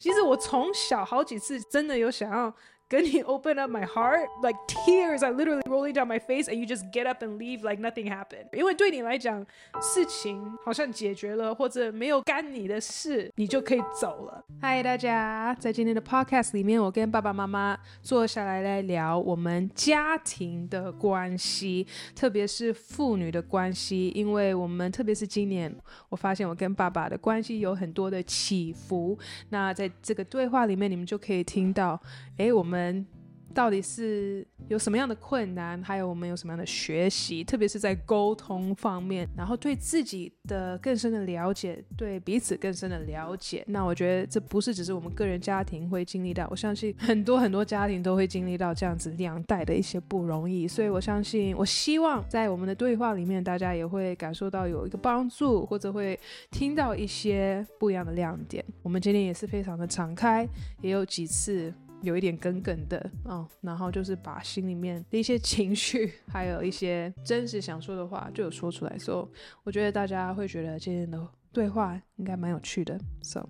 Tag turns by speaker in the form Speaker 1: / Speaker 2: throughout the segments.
Speaker 1: 其实我从小好几次真的有想要。跟你 open up my heart, like tears are literally rolling down my face, and you just get up and leave like nothing happened. 因为对你来讲，事情好像解决了，或者没有干你的事，你就可以走了。嗨，大家，在今天的 podcast 里面，我跟爸爸妈妈坐下来来聊我们家庭的关系，特别是父女的关系，因为我们特别是今年，我发现我跟爸爸的关系有很多的起伏。那在这个对话里面，你们就可以听到，诶，我们。到底是有什么样的困难，还有我们有什么样的学习，特别是在沟通方面，然后对自己的更深的了解，对彼此更深的了解。那我觉得这不是只是我们个人家庭会经历到，我相信很多很多家庭都会经历到这样子两代的一些不容易。所以我相信，我希望在我们的对话里面，大家也会感受到有一个帮助，或者会听到一些不一样的亮点。我们今天也是非常的敞开，也有几次。有一点梗梗的哦，然后就是把心里面的一些情绪，还有一些真实想说的话，就有说出来。所以我觉得大家会觉得今天的对话应该蛮有趣的。So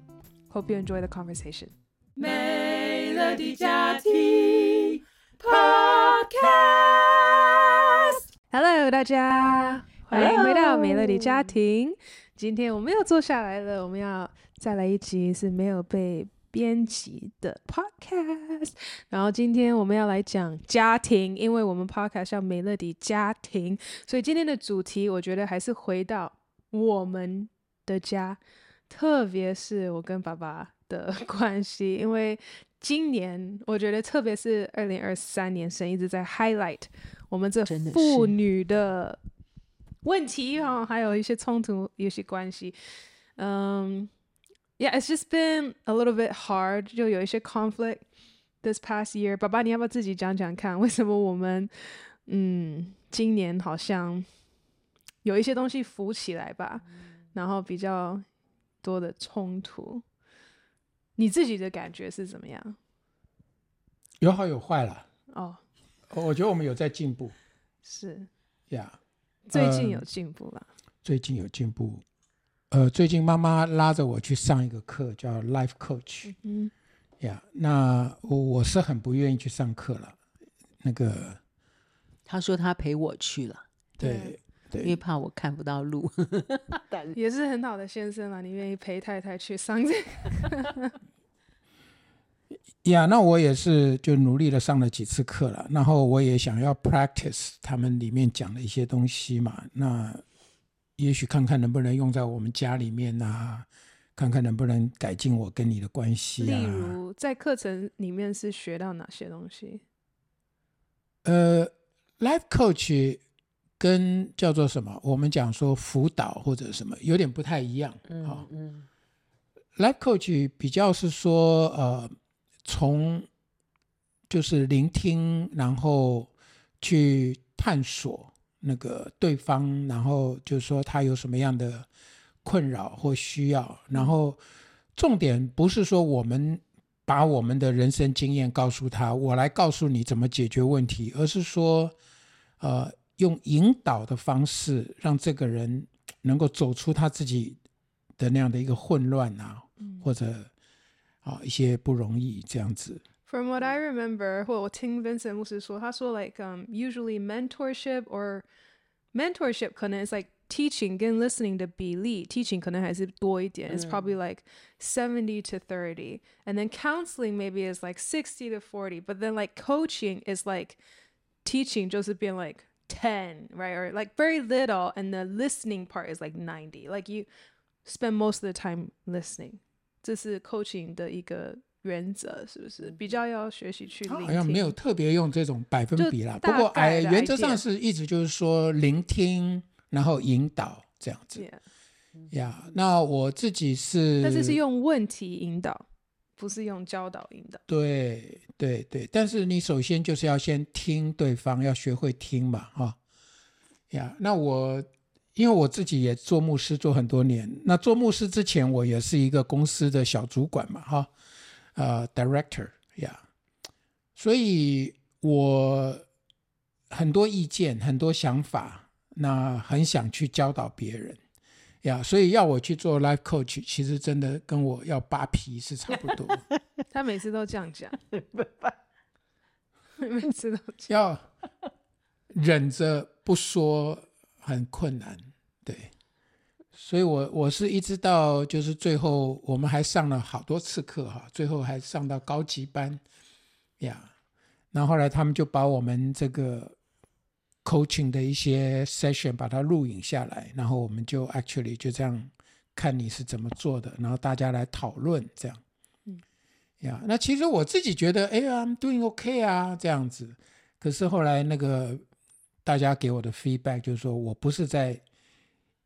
Speaker 1: hope you enjoy the conversation。美乐的家庭 Podcast。Hello，大家欢迎回到美乐的家庭。今天我们又坐下来了，我们要再来一集是没有被。编辑的 podcast，然后今天我们要来讲家庭，因为我们 podcast 叫美乐迪家庭，所以今天的主题我觉得还是回到我们的家，特别是我跟爸爸的 关系，因为今年我觉得特别是二零二三年，神一直在 highlight 我们这妇女的问题哈，还有一些冲突，有些关系，嗯。Yeah, it's just been a little bit hard，就有一些 conflict this past year。爸爸，你要不要自己讲讲看，为什么我们嗯今年好像有一些东西浮起来吧，嗯、然后比较多的冲突，你自己的感觉是怎么样？
Speaker 2: 有好有坏啦。
Speaker 1: 哦，
Speaker 2: 我觉得我们有在进步。
Speaker 1: 是
Speaker 2: 呀，yeah,
Speaker 1: 最近有进步了。
Speaker 2: 最近有进步。呃，最近妈妈拉着我去上一个课，叫 Life Coach。嗯，呀，那我我是很不愿意去上课了。那个，
Speaker 3: 他说他陪我去了，
Speaker 2: 对对，
Speaker 3: 因为怕我看不到路。
Speaker 1: 也是很好的先生啊，你愿意陪太太去上这个？
Speaker 2: 呀，那我也是就努力的上了几次课了，然后我也想要 practice 他们里面讲的一些东西嘛，那。也许看看能不能用在我们家里面呐、啊，看看能不能改进我跟你的关系啊。
Speaker 1: 例如，在课程里面是学到哪些东西？
Speaker 2: 呃，Life Coach 跟叫做什么？我们讲说辅导或者什么，有点不太一样。嗯嗯。哦、Life Coach 比较是说，呃，从就是聆听，然后去探索。那个对方，然后就是说他有什么样的困扰或需要，然后重点不是说我们把我们的人生经验告诉他，我来告诉你怎么解决问题，而是说，呃，用引导的方式，让这个人能够走出他自己的那样的一个混乱啊，或者啊一些不容易这样子。
Speaker 1: From what I remember，或我听 Vincent 牧师说，他说 like um usually mentorship or mentorship 可能 is like teaching 跟 listening 的比例，teaching 可能还是多一点，it's probably like seventy to thirty，and then counseling maybe is like sixty to forty，but then like coaching is like teaching 就是变 like ten，right？or like very little，and the listening part is like ninety，like you spend most of the time listening，这是 coaching 的一个。 原则是不是比较要学习去聆听？好
Speaker 2: 像没有特别用这种百分比啦。不过哎，原则上是一直就是说聆听，然后引导这样子。呀 Yeah.、yeah，那我自己是，
Speaker 1: 但是是用问题引导，不是用教导引导。
Speaker 2: 对对对，但是你首先就是要先听对方，要学会听嘛，哈。呀，那我因为我自己也做牧师做很多年，那做牧师之前我也是一个公司的小主管嘛，哈。呃、uh，director 呀、yeah，所以我很多意见，很多想法，那很想去教导别人呀，所以要我去做 life coach，其实真的跟我要扒皮是差不多。
Speaker 1: 他每次都这样讲，每次都
Speaker 2: 要忍着不说，很困难。对，所以我我是一直到就是最后，我们还上了好多次课哈，最后还上到高级班呀。然后后来他们就把我们这个。coaching 的一些 session，把它录影下来，然后我们就 actually 就这样看你是怎么做的，然后大家来讨论这样。嗯，呀，那其实我自己觉得，哎呀，I'm doing OK 啊，这样子。可是后来那个大家给我的 feedback 就是说我不是在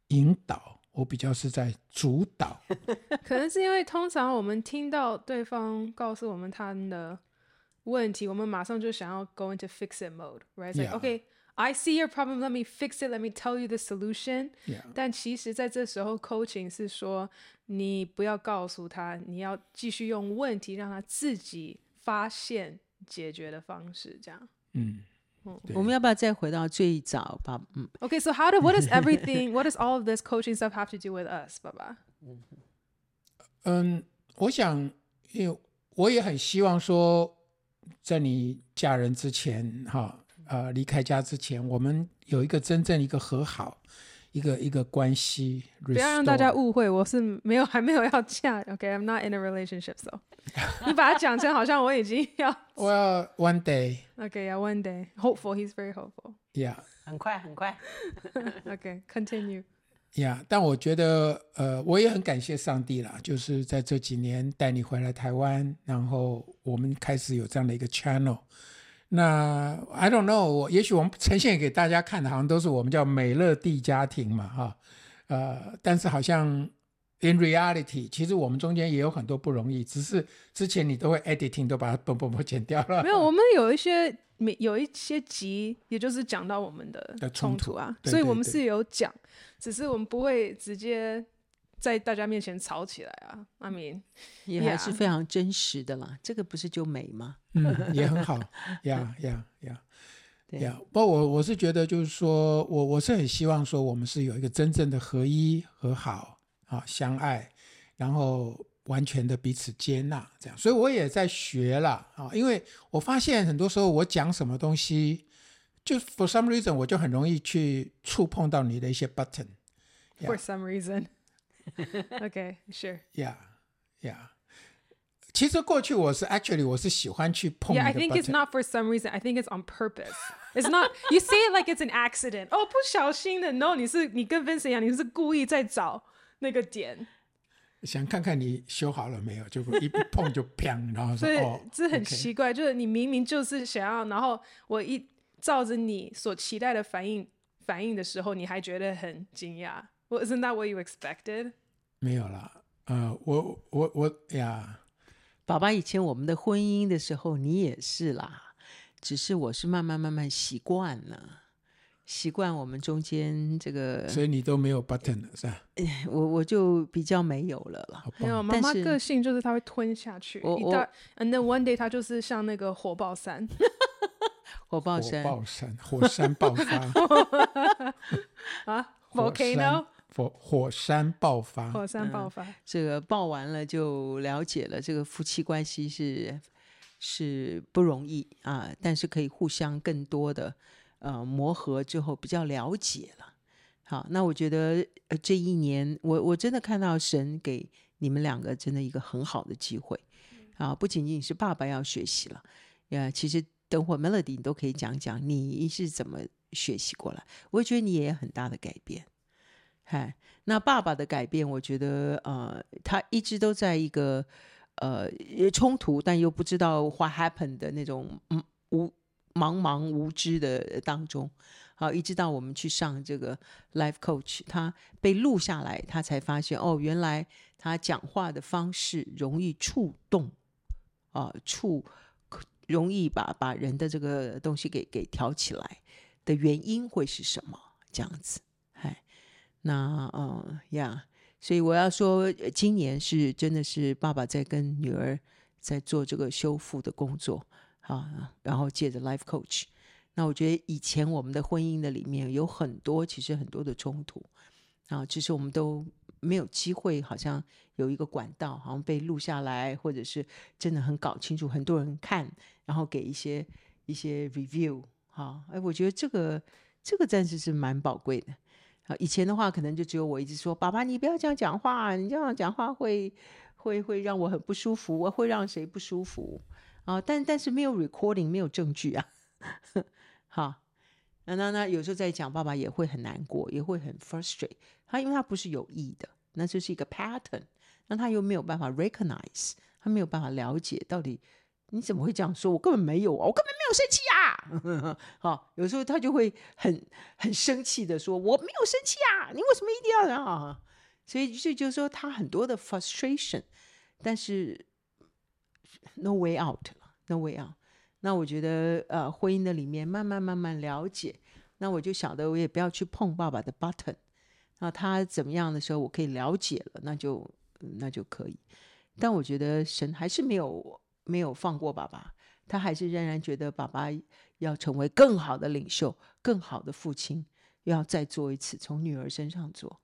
Speaker 2: 引导，我比较是在主导。
Speaker 1: 可能是因为通常我们听到对方告诉我们他的问题，我们马上就想要 go into fix it mode，right？Like
Speaker 2: Yeah.
Speaker 1: OK。I see your problem. Let me fix it. Let me tell you the solution.
Speaker 2: Yeah.
Speaker 1: 但其实在这时候，coaching 是说你不要告诉他，你要继续用问题让他自己发现解决的方式，这样。
Speaker 2: 嗯，
Speaker 3: 我们要不要再回到最早，爸？嗯。
Speaker 1: Okay, so how do what does everything, what does all of this coaching stuff have to do with us, 爸爸？
Speaker 2: 嗯，我想，因为我也很希望说，在你嫁人之前，哈。呃，离开家之前，我们有一个真正一个和好，一个一个关系。
Speaker 1: 不要让大家误会，我是没有还没有要嫁。OK，I'm、okay, not in a relationship，so 你把它讲成好像我已经要。
Speaker 2: 我要 one day。
Speaker 1: OK，yeah，one day。Hopeful, he's very hopeful.
Speaker 2: Yeah，
Speaker 3: 很快很快。
Speaker 1: OK，continue。
Speaker 2: Yeah，但我觉得，呃，我也很感谢上帝啦，就是在这几年带你回来台湾，然后我们开始有这样的一个 channel。那 I don't know，我也许我们呈现给大家看的，好像都是我们叫美乐蒂家庭嘛，哈，呃，但是好像 in reality，其实我们中间也有很多不容易，只是之前你都会 editing 都把它嘣嘣嘣剪掉了。
Speaker 1: 没有，我们有一些没有一些集，也就是讲到我们的冲突啊，
Speaker 2: 突对对对，
Speaker 1: 所以我们是有讲，只是我们不会直接。在大家面前吵起来啊，I mean，
Speaker 3: 也还是非常真实的啦。这个不是就美吗？
Speaker 2: 嗯，也很好，呀呀呀，呀。不过我我是觉得，就是说我我是很希望说，我们是有一个真正的合一、和好啊，相爱，然后完全的彼此接纳，这样。所以我也在学了啊，因为我发现很多时候我讲什么东西，就 for some reason 我就很容易去触碰到你的一些 button。
Speaker 1: For some reason。OK, sure.
Speaker 2: Yeah, yeah. 其实过去我是 actually 我是喜欢去碰。
Speaker 1: Yeah, I think it's not for some reason. I think it's on purpose. It's not. You say it like it's an accident. 哦，不小心的。No，你是你跟 Vincent 一样，你是故意在找那个点。
Speaker 2: 想看看你修好了没有，就一碰就砰，然后说
Speaker 1: 所以
Speaker 2: 哦，
Speaker 1: 这很奇怪就是你明明就是想要，然后我一照着你所期待的反应反应的时候，你还觉得很惊讶。Well, isn't that what you expected?
Speaker 2: 没有啦，呃，我我我呀，
Speaker 3: 爸爸，以前我们的婚姻的时候，你也是啦，只是我是慢慢慢慢习惯了，习惯我们中间这个，
Speaker 2: 所以你都没有 button 了是吧？
Speaker 3: 我我就比较没有了啦。
Speaker 1: 没有，妈妈个性就是她会吞下去，一大，and then one day 她就是像那个火爆山，
Speaker 3: 火爆山，
Speaker 2: 火爆山，火山爆发。
Speaker 1: 啊，volcano。
Speaker 2: 火火山爆发，
Speaker 1: 火山爆发，
Speaker 3: 嗯，这个爆完了就了解了，这个夫妻关系是是不容易啊，但是可以互相更多的呃磨合之后比较了解了。好，那我觉得这一年我我真的看到神给你们两个真的一个很好的机会啊，不仅仅是爸爸要学习了，呀，其实等会 Melody 你都可以讲讲你是怎么学习过来，我觉得你也有很大的改变。嗨，那爸爸的改变，我觉得呃，他一直都在一个呃冲突，但又不知道 what happened 的那种嗯无茫茫无知的当中。好，一直到我们去上这个 life coach，他被录下来，他才发现哦，原来他讲话的方式容易触动啊、触容易把把人的这个东西给给挑起来的原因会是什么？这样子。哎那嗯呀，所以我要说，今年是真的是爸爸在跟女儿在做这个修复的工作啊，然后借着 life coach。那我觉得以前我们的婚姻的里面有很多，其实很多的冲突，啊，只是我们都没有机会，好像有一个管道，好像被录下来，或者是真的很搞清楚，很多人看，然后给一些一些 review，好，哎，我觉得这个这个暂时是蛮宝贵的。啊，以前的话可能就只有我一直说，爸爸你不要这样讲话，你这样讲话会会会让我很不舒服，我会让谁不舒服啊？但但是没有 recording，没有证据啊。好，那那那有时候在讲，爸爸也会很难过，也会很 frustrate。他因为他不是有意的，那就是一个 pattern，那他又没有办法 recognize，他没有办法了解到底你怎么会这样说？我根本没有啊，我根本没有生气啊。好，有时候他就会很很生气的说：“我没有生气啊，你为什么一定要这样？”所以这就是说他很多的 frustration，但是 no way out，no way out。那我觉得呃，婚姻的里面慢慢慢慢了解，那我就晓得我也不要去碰爸爸的 button。那他怎么样的时候，我可以了解了，那就那就可以。但我觉得神还是没有没有放过爸爸。他还是仍然觉得爸爸要成为更好的领袖、更好的父亲，要再做一次，从女儿身上做。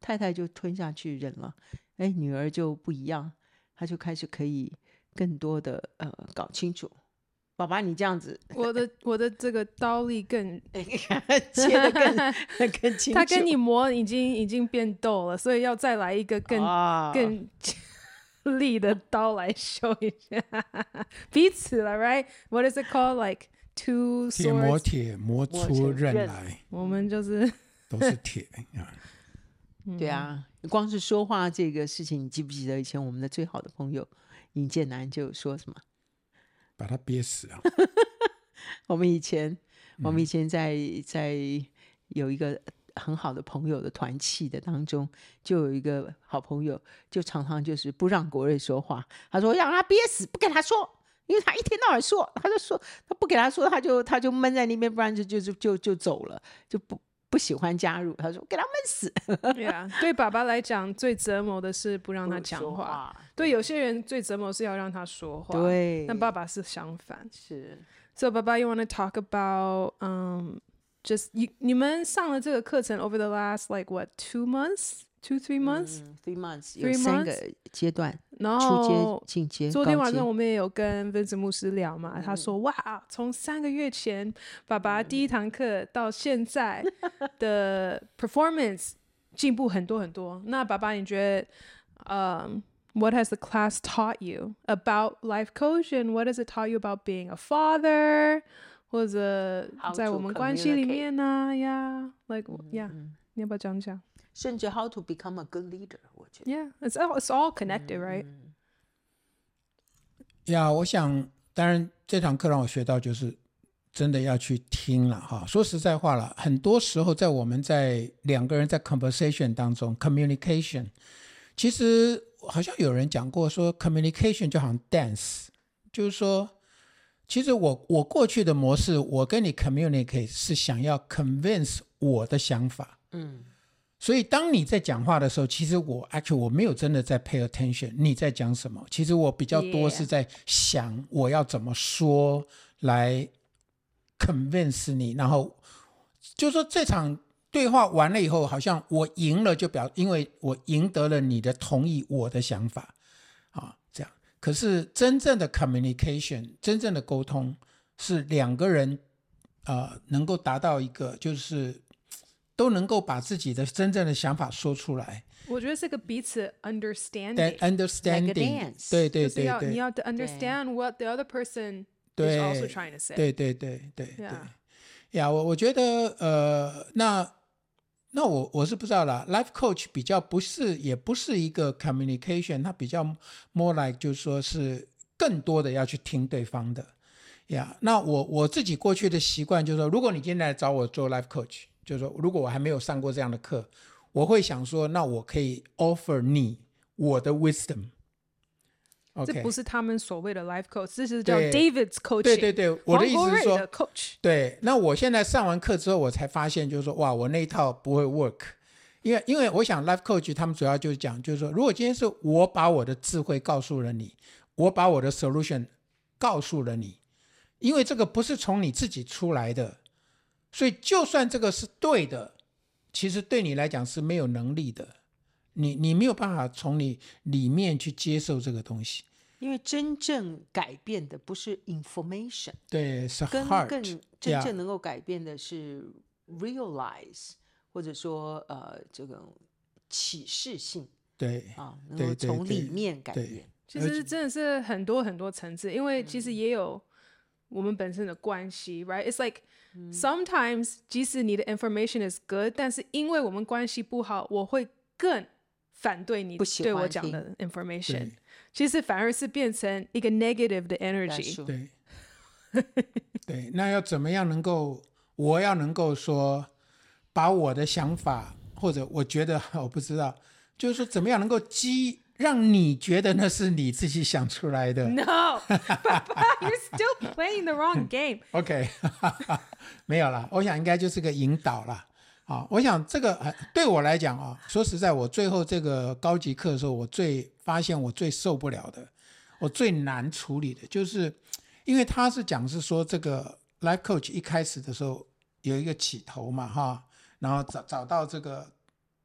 Speaker 3: 太太就吞下去忍了，哎，女儿就不一样，她就开始可以更多的呃搞清楚。爸爸，你这样子，
Speaker 1: 我的我的这个刀力更
Speaker 3: 切的更 更清楚。
Speaker 1: 他跟你磨已经已经变豆了，所以要再来一个更、哦、更。力的刀来修一下，彼此了，right？What is it called? Like two swords？铁
Speaker 2: 磨铁，磨出刃来。
Speaker 1: 我们就是
Speaker 2: 都是铁啊。
Speaker 3: 对啊，光是说话这个事情，你记不记得以前我们的最好的朋友尹建南就说什么？
Speaker 2: 把他憋死啊！
Speaker 3: 我们以前，我们以前在在有一个。很好的朋友的团契的当中，就有一个好朋友，就常常就是不让国瑞说话。他说让他憋死，不跟他说，因为他一天到晚说，他就说他不给他说，他就他就闷在那边，不然就就就就就走了，就不不喜欢加入。他说给他闷死。
Speaker 1: 对啊，对爸爸来讲，最折磨的是不让他讲话。话对，有些人最折磨是要让他说话。
Speaker 3: 对，
Speaker 1: 但爸爸是相反。
Speaker 3: 是。
Speaker 1: So，爸爸，you want to talk about um Just you 你们上了这个课程 over the last like what two months two three months、
Speaker 3: 嗯、three months 有三个阶段，
Speaker 1: 然后
Speaker 3: 初阶、进阶。
Speaker 1: 昨天晚上我们也有跟 Vincent 牧师聊嘛，
Speaker 3: 嗯、
Speaker 1: 他说哇，从三个月前爸爸第一堂课到现在的 performance 进步很多很多。那爸爸你觉得，嗯、um,，What has the class taught you about life coach and what has it taught you about being a father？或者在我们关系里面呢呀，like yeah，你要不要讲讲？
Speaker 3: 甚至 how to become a good leader，我觉得。
Speaker 1: Yeah，it's all it's all connected, right？
Speaker 2: 呀，我想，当然这堂课让我学到就是真的要去听了哈。说实在话了，很多时候在我们在两个人在 conversation 当中，communication，其实好像有人讲过说，communication 就好像 dance，就是说。其实我我过去的模式，我跟你 communicate 是想要 convince 我的想法，嗯，所以当你在讲话的时候，其实我 actually 我没有真的在 pay attention 你在讲什么，其实我比较多是在想我要怎么说来 convince 你，然后就说这场对话完了以后，好像我赢了就表，因为我赢得了你的同意，我的想法啊这样。可是真正的 communication，真正的沟通是两个人，呃，能够达到一个就是都能够把自己的真正的想法说出来。
Speaker 1: 我觉得是个彼此 understanding，understanding，、
Speaker 2: like、对对对
Speaker 1: 对，你要 understand what the other person is also trying to say。
Speaker 2: 对对对对对，呀，我我觉得呃那。那我我是不知道啦，life coach 比较不是，也不是一个 communication，它比较 more like 就是说是更多的要去听对方的，呀、yeah。那我我自己过去的习惯就是说，如果你今天来找我做 life coach，就是说如果我还没有上过这样的课，我会想说，那我可以 offer 你我的 wisdom。
Speaker 1: Okay, 这不是他们所谓的 life coach，这是叫 David's coaching。
Speaker 2: 对对对，我的意思是说
Speaker 1: ，coach。
Speaker 2: 对，那我现在上完课之后，我才发现，就是说，哇，我那一套不会 work，因为因为我想 life coach 他们主要就是讲，就是说，如果今天是我把我的智慧告诉了你，我把我的 solution 告诉了你，因为这个不是从你自己出来的，所以就算这个是对的，其实对你来讲是没有能力的，你你没有办法从你里面去接受这个东西。
Speaker 3: 因为真正改变的不是 information，
Speaker 2: 对，是
Speaker 3: heart，更更真正能够改变的是 realize，Yeah. 或者说呃这个启示性，
Speaker 2: 对
Speaker 3: 啊，能够从里面改
Speaker 2: 变。
Speaker 1: 其实真的是很多很多层次，因为其实也有我们本身的关系，right？It's like sometimes 即使你的 information is good，但是因为我们关系不好，我会更反对你对我讲的 information。其实反而是变成一个 negative 的 energy。
Speaker 2: 对，对，那要怎么样能够，我要能够说，把我的想法或者我觉得 我不知道，就是说怎么样能够激。让你觉得那是你自己想出来的。
Speaker 1: No，Papa，you're still playing the wrong game。
Speaker 2: OK，没有了。我想应该就是个引导了。啊，我想这个对我来讲啊，说实在，我最后这个高级课的时候，我最发现我最受不了的，我最难处理的，就是因为他是讲是说这个 life coach 一开始的时候有一个起头嘛，哈，然后找找到这个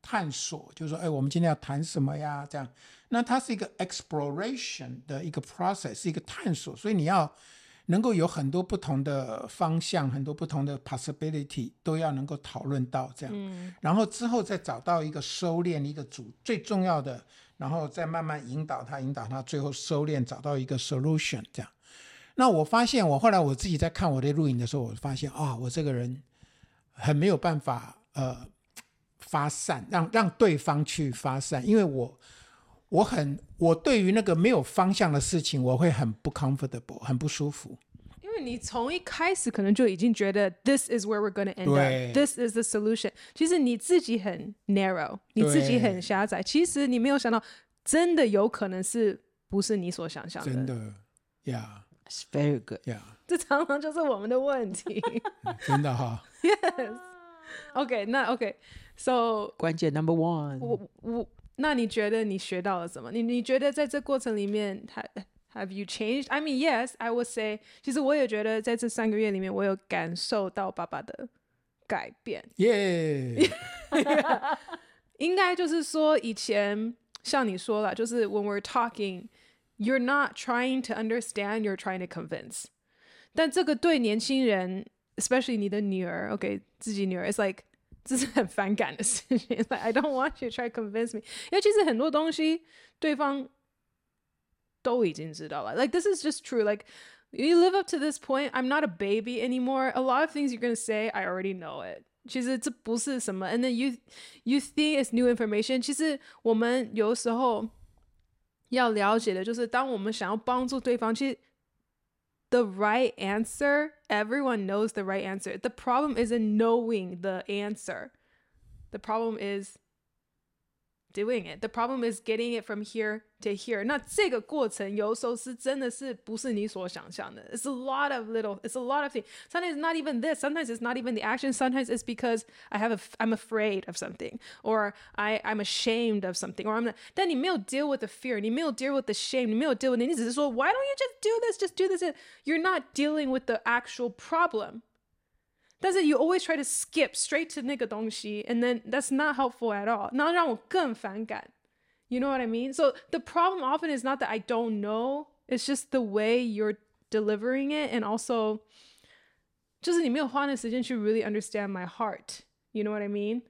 Speaker 2: 探索，就是说，哎，我们今天要谈什么呀？这样。那它是一个 exploration 的一个 process，是一个探索，所以你要能够有很多不同的方向，很多不同的 possibility 都要能够讨论到这样，嗯、然后之后再找到一个收敛一个主最重要的，然后再慢慢引导他，引导他，最后收敛找到一个 solution 这样。那我发现，我后来我自己在看我的录影的时候，我发现啊、哦，我这个人很没有办法呃发散，让让对方去发散，因为我。我很，我对于那个没有方向的事情，我会很不 comfortable，很不舒服。
Speaker 1: 因为你从一开始可能就已经觉得 this is where we're going to end up，this is the solution。其实你自己很 narrow，你自己很狭窄。其实你没有想到，真的有可能是不是你所想象的？
Speaker 2: 真的，Yeah，it's
Speaker 3: very good，Yeah。
Speaker 1: 这常常就是我们的问题。
Speaker 2: 真的哈。
Speaker 1: Yes。OK，那 OK，So
Speaker 3: 关键 Number One，
Speaker 1: 我我。那你觉得你学到了什么？你你觉得在这过程里面，have have you changed? I mean, yes, I would say。其实我也觉得在这三个月里面，我有感受到爸爸的改变。
Speaker 2: 耶，
Speaker 1: 应该就是说，以前像你说了，就是 when we're talking, you're not trying to understand, you're trying to convince。但这个对年轻人，especially 你的女儿，OK，自己女儿，it's like。 这是很反感的事情。Like I don't want you to try to convince me。因为其实很多东西对方都已经知道了。Like this is just true. Like you live up to this point. I'm not a baby anymore. A lot of things you're gonna say, I already know it. 其实这不是什么。And then you you think it's new information. 其实我们有时候要了解的就是，当我们想要帮助对方，其实。 the right answer, everyone knows the right answer. The problem isn't knowing the answer. The problem is doing it. The problem is getting it from here to here. 那这个过程有时候是真的是不是你所想象的。It's a lot of little, it's a lot of things. Sometimes it's not even this. Sometimes it's not even the action. Sometimes it's because I have a, I'm afraid of something or I, I'm ashamed of something or I'm not. 但你没有 deal with the fear. 你没有 deal with the shame. 你没有 deal with it. 你只是说 Why don't you just do this? Just do this. You're not dealing with the actual problem. 但是 you always try to skip straight to 那个东西，and then that's not helpful at all。那让我更反感，you know what I mean? So the problem often is not that I don't know, it's just the way you're delivering it, and also 就是你没有花那时间去 really understand my heart. You know what I mean?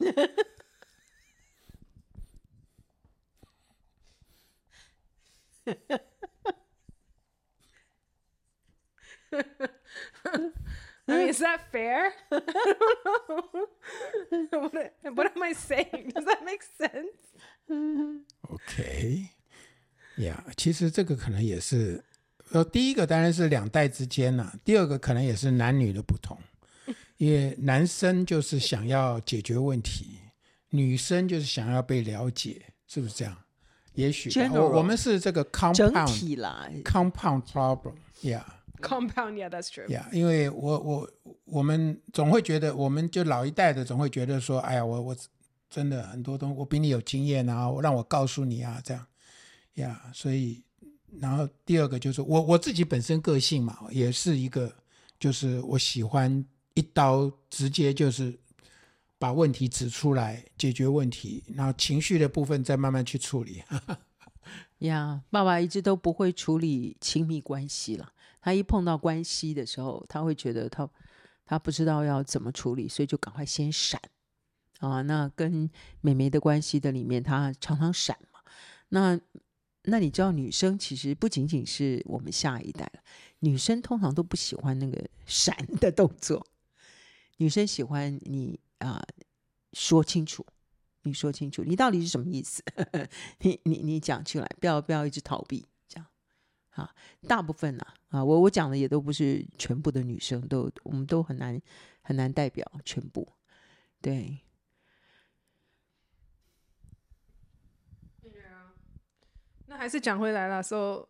Speaker 1: I mean, is that fair? what, what am I saying? Does that make sense?
Speaker 2: OK，呀、yeah，其实这个可能也是，呃，第一个当然是两代之间呐，第二个可能也是男女的不同，因为男生就是想要解决问题，女生就是想要被了解，是不是这样？也许我我们是这个 compound compound problem，yeah。
Speaker 1: Compound, yeah, that's true.
Speaker 2: Yeah，因为我我我们总会觉得，我们就老一代的总会觉得说，哎呀，我我真的很多东西，我比你有经验啊，我让我告诉你啊，这样，呀、yeah，所以，然后第二个就是我我自己本身个性嘛，也是一个，就是我喜欢一刀直接就是把问题指出来，解决问题，然后情绪的部分再慢慢去处理。
Speaker 3: 呀，爸爸一直都不会处理亲密关系了。他一碰到关系的时候，他会觉得他他不知道要怎么处理，所以就赶快先闪啊。那跟美眉的关系的里面，他常常闪嘛。那那你知道，女生其实不仅仅是我们下一代了，女生通常都不喜欢那个闪的动作，女生喜欢你啊、说清楚。你说清楚，你到底是什么意思？你你你讲出来，不要不要一直逃避，啊。大部分呢啊，啊，我我讲的也都不是全部的女生，都我们都很难很难代表全部。对。
Speaker 1: 那还是讲回来了。So,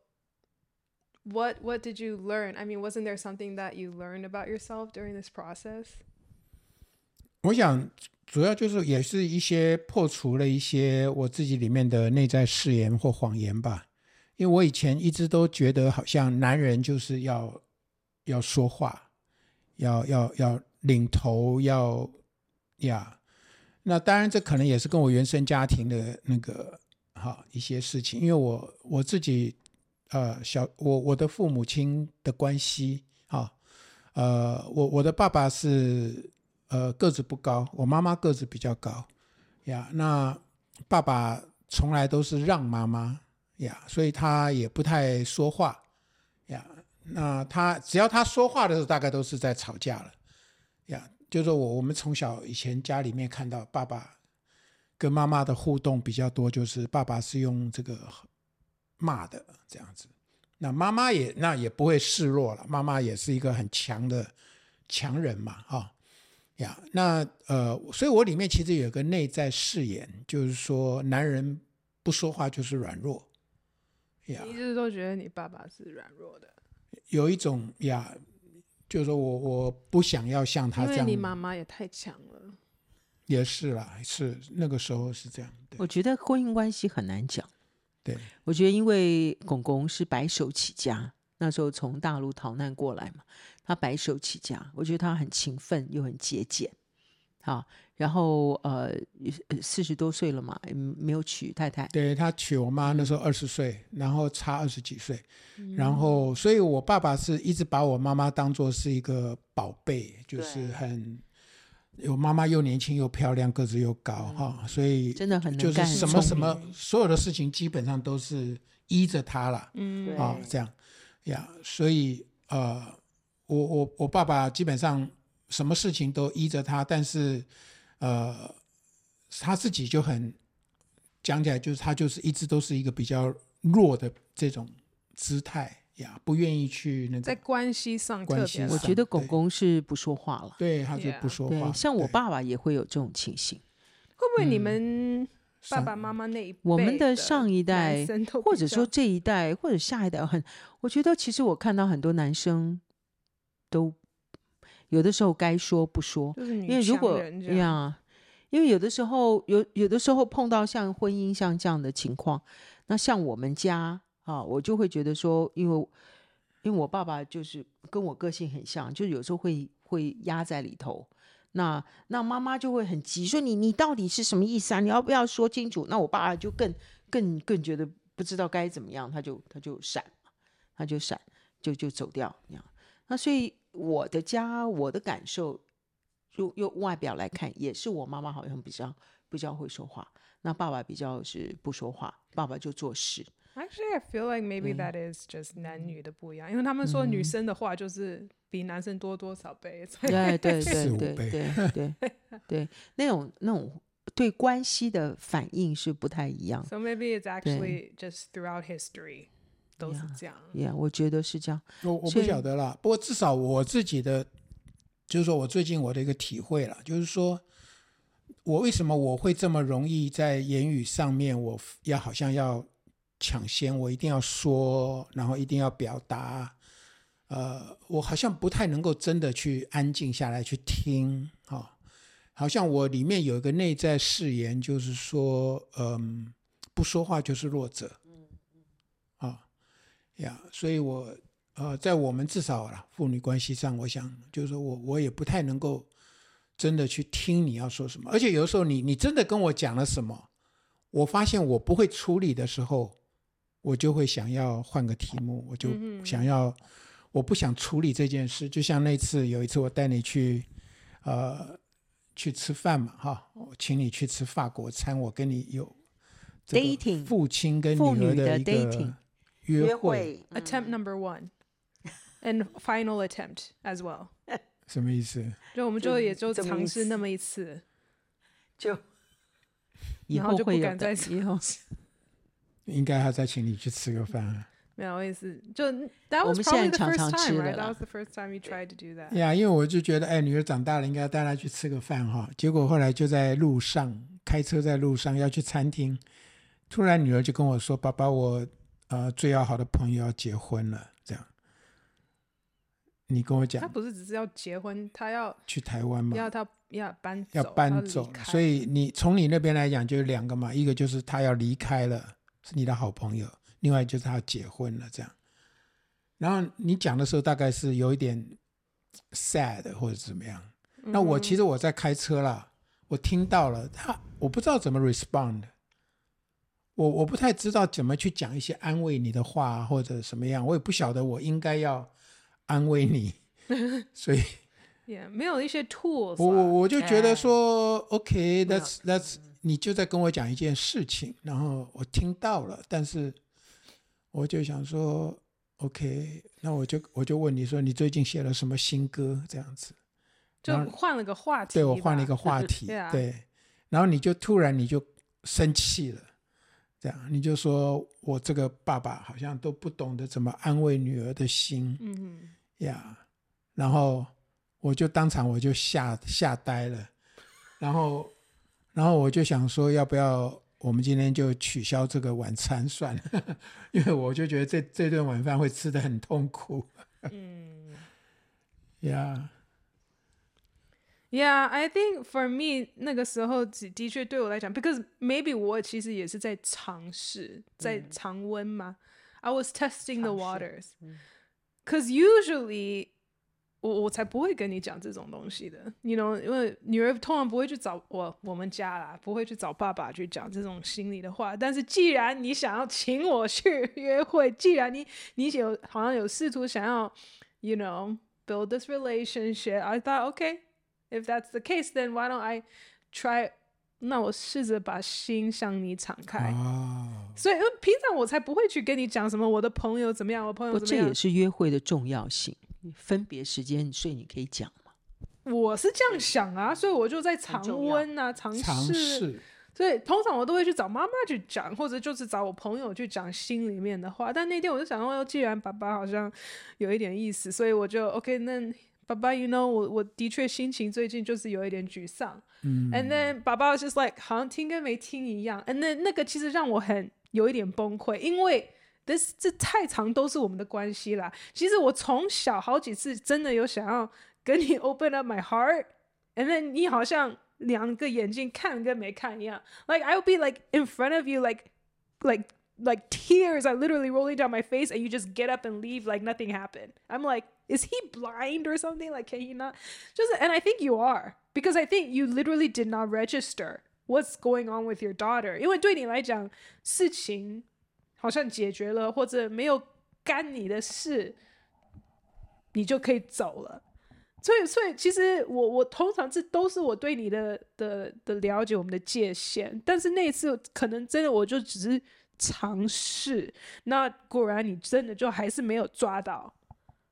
Speaker 1: what what did you learn? I mean, wasn't there something that you learned about yourself during this process?
Speaker 2: 我想。主要就是也是一些破除了一些我自己里面的内在誓言或谎言吧，因为我以前一直都觉得好像男人就是要要说话，要要要领头，要呀。那当然这可能也是跟我原生家庭的那个哈一些事情，因为我我自己呃小我我的父母亲的关系啊，呃我我的爸爸是。呃，个子不高，我妈妈个子比较高，呀，那爸爸从来都是让妈妈呀，所以他也不太说话，呀，那他只要他说话的时候，大概都是在吵架了，呀，就是我我们从小以前家里面看到爸爸跟妈妈的互动比较多，就是爸爸是用这个骂的这样子，那妈妈也那也不会示弱了，妈妈也是一个很强的强人嘛，哈。呀，那呃，所以我里面其实有个内在誓言，就是说，男人不说话就是软弱。呀，
Speaker 1: 你一直都觉得你爸爸是软弱的？
Speaker 2: 有一种呀，就是说我我不想要像他这样。
Speaker 1: 因为你妈妈也太强了。
Speaker 2: 也是啦，是那个时候是这样。
Speaker 3: 我觉得婚姻关系很难讲。
Speaker 2: 对，
Speaker 3: 我觉得因为公公是白手起家，那时候从大陆逃难过来嘛。他白手起家，我觉得他很勤奋又很节俭，好，然后呃四十多岁了嘛，没有娶太太。
Speaker 2: 对，他娶我妈那时候二十岁，然后差二十几岁，嗯、然后所以我爸爸是一直把我妈妈当做是一个宝贝，就是很，我妈妈又年轻又漂亮，个子又高哈、嗯，所以
Speaker 3: 真的很
Speaker 2: 就是什么什么所有的事情基本上都是依着她了，嗯啊这样呀，所以呃。我我我爸爸基本上什么事情都依着他，但是，呃，他自己就很讲起来，就是他就是一直都是一个比较弱的这种姿态呀，不愿意去那个
Speaker 1: 在关系上，
Speaker 2: 关系上，
Speaker 3: 我觉得公公是不说话了，
Speaker 2: 对，他就不说话。
Speaker 3: 对，像我爸爸也会有这种情形。
Speaker 1: 会不会你们爸爸妈妈那一辈、嗯，
Speaker 3: 我们的上一代，或者说这一代，或者下一代，很，我觉得其实我看到很多男生。都有的时候该说不说，因为如果呀，因为有的时候有有的时候碰到像婚姻像这样的情况，那像我们家啊，我就会觉得说，因为因为我爸爸就是跟我个性很像，就有时候会会压在里头，那那妈妈就会很急，说你你到底是什么意思啊？你要不要说清楚？那我爸爸就更更更觉得不知道该怎么样，他就他就闪，他就闪，就就走掉那样。那所以我的家，我的感受，用用外表来看，也是我妈妈好像比较比较会说话，那爸爸比较是不说话，爸爸就做事。
Speaker 1: Actually, I feel like maybe that is just 男女的不一样，因为他们说女生的话就是比男生多多少倍。
Speaker 3: 对对 对对对 对对，那种那种对关系的反应是不太一样。
Speaker 1: So maybe it's actually just throughout history. 都是这样
Speaker 3: ，yeah, yeah, 我觉得是这样。
Speaker 2: 我我不晓得啦，不过至少我自己的，就是说我最近我的一个体会了，就是说我为什么我会这么容易在言语上面，我要好像要抢先，我一定要说，然后一定要表达，呃，我好像不太能够真的去安静下来去听啊、哦，好像我里面有一个内在誓言，就是说，嗯，不说话就是弱者。呀，所以我呃，在我们至少啦，父女关系上，我想就是说我我也不太能够真的去听你要说什么，而且有的时候你你真的跟我讲了什么，我发现我不会处理的时候，我就会想要换个题目，我就想要，我不想处理这件事。就像那次有一次我带你去，呃，去吃饭嘛，哈，我请你去吃法国餐，我跟你有
Speaker 3: dating
Speaker 2: 父亲跟女儿的一个约会
Speaker 1: ，attempt number one。And final attempt as well，
Speaker 2: 什么意思？
Speaker 1: 就我们就也就尝试那么一次，
Speaker 3: 就
Speaker 1: 以后就不敢再以后
Speaker 2: 应该还再请你去吃个饭啊？
Speaker 1: 没有意思，就 That was probably the first time, right? That was the first time you tried to do that.
Speaker 2: 呀，因为我就觉得，哎，女儿长大了，应该要带她去吃个饭哈。结果后来就在路上开车，在路上要去餐厅，突然女儿就跟我说：“爸爸，我呃最要好的朋友要结婚了。”这样你跟我讲，
Speaker 1: 他不是只是要结婚，他要
Speaker 2: 去台湾吗？
Speaker 1: 要他要搬
Speaker 2: 要搬走，所以你从你那边来讲，就是两个嘛，一个就是他要离开了，是你的好朋友；另外就是他要结婚了，这样。然后你讲的时候，大概是有一点 sad 或者怎么样。那我其实我在开车啦，我听到了他，我不知道怎么 respond，我我不太知道怎么去讲一些安慰你的话或者什么样，我也不晓得我应该要。安慰你，所以
Speaker 1: 也、yeah, 没有一些 tools。
Speaker 2: 我我我就觉得说，OK，that's that's，你就在跟我讲一件事情，然后我听到了，但是我就想说，OK，那我就我就问你说，你最近写了什么新歌？这样子，
Speaker 1: 就换了个话题。
Speaker 2: 对，我换了一个话题，对，然后你就突然你就生气了，这样你就说我这个爸爸好像都不懂得怎么安慰女儿的心。嗯嗯。呀、然后我就当场我就吓吓呆了，然后然后我就想说，要不要我们今天就取消这个晚餐算了，因为我就觉得这这顿晚饭会吃得很痛苦。嗯，呀
Speaker 1: ，Yeah，I think for me 那个时候的确对我来讲，because maybe 我其实也是在尝试，在常温嘛、嗯、，I was testing the waters。Cause usually，我我才不会跟你讲这种东西的，you know，因为女儿通常不会去找我，我们家啦，不会去找爸爸去讲这种心里的话。但是既然你想要请我去约会，既然你你有好像有试图想要，you know，build this relationship，I thought Okay，if that's the case，then why don't I try？那我试着把心向你敞开。Oh. 所以平常我才不会去跟你讲什么我的朋友怎么样，我朋友怎么样。
Speaker 3: 这也是约会的重要性，分别时间，所以你可以讲嘛。
Speaker 1: 我是这样想啊，所以我就在常温啊，尝试。所以通常我都会去找妈妈去讲，或者就是找我朋友去讲心里面的话。但那天我就想说，既然爸爸好像有一点意思，所以我就 OK 那。爸爸，you know，我我的确心情最近就是有一点沮丧。嗯，and then 爸爸 was just like 好像听跟没听一样。and then 那个其实让我很有一点崩溃，因为 this 这太长都是我们的关系啦。其实我从小好几次真的有想要跟你 open up my heart，and then 你好像两个眼睛看跟没看一样。Like I would be like in front of you, like like like tears are literally rolling down my face, and you just get up and leave like nothing happened. I'm like. Is he blind or something? Like, can he not? Just, and I think you are because I think you literally did not register what's going on with your daughter. 因为对你来讲，事情好像解决了，或者没有干你的事，你就可以走了。所以，所以其实我我通常这都是我对你的的的了解，我们的界限。但是那一次可能真的我就只是尝试，那果然你真的就还是没有抓到。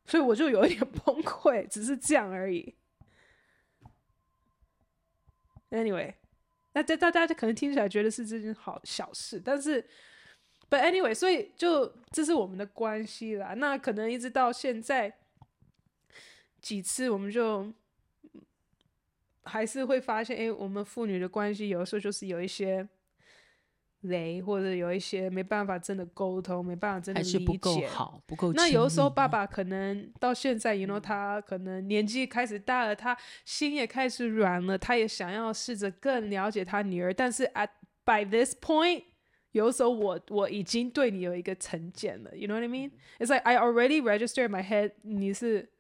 Speaker 1: 所以我就有一点 崩溃，只是这样而已。Anyway，那这大家可能听起来觉得是这件好小事，但是，But anyway，所以就这是我们的关系啦。那可能一直到现在几次，我们就还是会发现，哎，我们父女的关系有时候就是有一些。雷，或者有一些没办法真的沟通，没办法真的理解，
Speaker 3: 不够好，不够。
Speaker 1: 那有时候爸爸可能到现在，you know，他可能年纪开始大了，他心也开始软了，他也想要试着更了解他女儿。但是 at by this point，有时候我我已经对你有一个成见了，You know what I mean? It's like I already register in my head 你是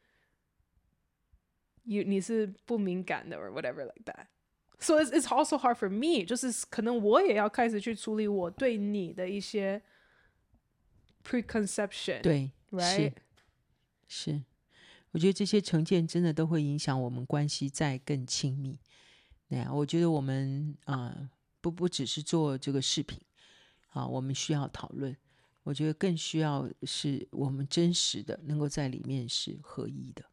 Speaker 1: ，you 你是不敏感的，or whatever like that. So it's it's also hard for me，就是可能我也要开始去处理我对你的一些 preconception。
Speaker 3: 对
Speaker 1: ，right？
Speaker 3: 是，是，我觉得这些成见真的都会影响我们关系再更亲密。那样，我觉得我们啊、呃，不不只是做这个视频。啊，我们需要讨论。我觉得更需要是我们真实的能够在里面是合一的，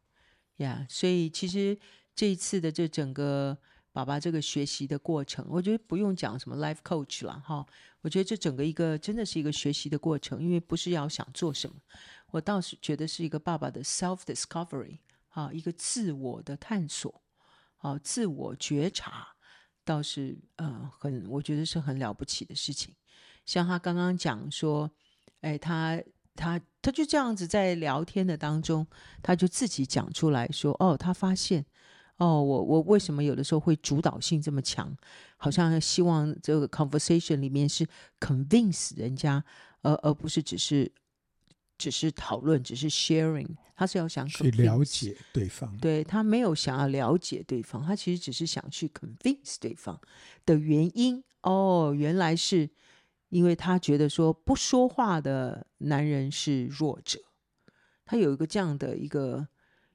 Speaker 3: 呀。所以其实这一次的这整个爸爸这个学习的过程，我觉得不用讲什么 life coach 了哈。我觉得这整个一个真的是一个学习的过程，因为不是要想做什么，我倒是觉得是一个爸爸的 self discovery 啊，一个自我的探索，啊，自我觉察，倒是呃很，我觉得是很了不起的事情。像他刚刚讲说，哎，他他他就这样子在聊天的当中，他就自己讲出来说，哦，他发现，哦，我我为什么有的时候会主导性这么强，好像希望这个 conversation 里面是 convince 人家，而而不是只是只是讨论，只是 sharing，他是要想
Speaker 2: 去了解对方，
Speaker 3: 对，他没有想要了解对方，他其实只是想去 convince 对方。的原因，哦，原来是。因为他觉得说不说话的男人是弱者，他有一个这样的一个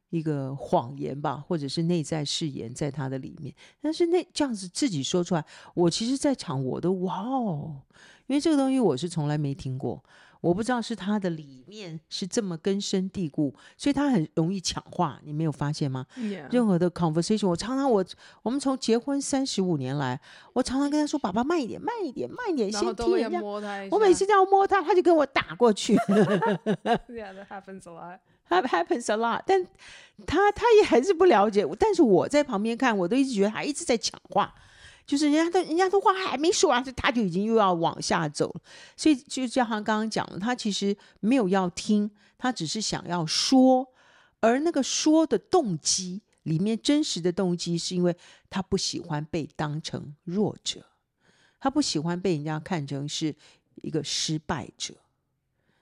Speaker 3: 一个谎言吧，或者是内在誓言在他的里面。但是那这样子自己说出来，我其实，在场我都哇哦，因为这个东西我是从来没听过。我不知道是他的里面是这么根深蒂固，所以他很容易抢话。你没有发现吗.任何的 conversation，我常常我我们从结婚三十五年来，我常常跟他说：“爸爸慢一点，慢一点，慢一点，先听人家。”我每次这样摸他，他就跟我打过去。
Speaker 1: Yeah, that happens a lot.
Speaker 3: That happens a lot. 但他他也还是不了解。但是我在旁边看，我都一直觉得他一直在抢话。就是人家的，人家的话还没说完，他就已经又要往下走了。所以就像他刚刚讲的，他其实没有要听，他只是想要说。而那个说的动机里面，真实的动机是因为他不喜欢被当成弱者，他不喜欢被人家看成是一个失败者。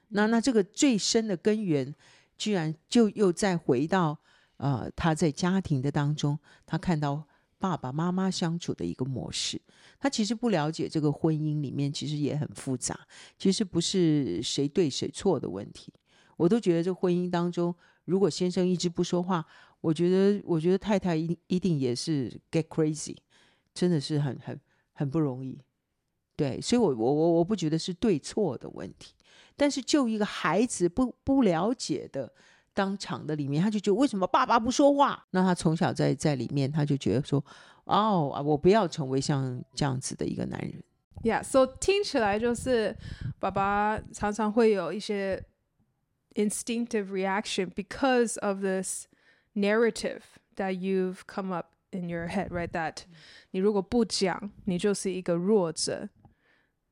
Speaker 3: 那那这个最深的根源，居然就又再回到呃他在家庭的当中，他看到。爸爸妈妈相处的一个模式，他其实不了解这个婚姻里面其实也很复杂，其实不是谁对谁错的问题。我都觉得这婚姻当中，如果先生一直不说话，我觉得我觉得太太一一定也是 get crazy，真的是很很很不容易。对，所以我我我我不觉得是对错的问题，但是就一个孩子不不了解的。当场的里面，他就觉得为什么爸爸不说话？那他从小在在里面，他就觉得说，哦，我不要成为像这样子的一个男人。
Speaker 1: Yeah，so 听起来就是爸爸常常会有一些 instinctive reaction because of this narrative that you've come up in your head, right? That 你如果不讲，你就是一个弱者。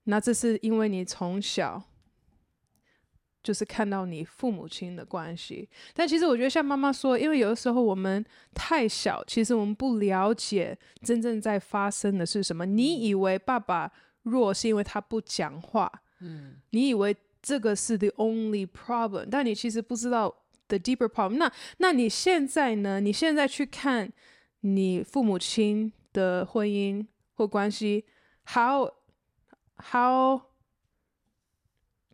Speaker 1: 那这是因为你从小。就是看到你父母亲的关系，但其实我觉得像妈妈说，因为有的时候我们太小，其实我们不了解真正在发生的是什么。你以为爸爸弱是因为他不讲话，嗯，你以为这个是 the only problem，但你其实不知道 the deeper problem。那那你现在呢？你现在去看你父母亲的婚姻或关系，how how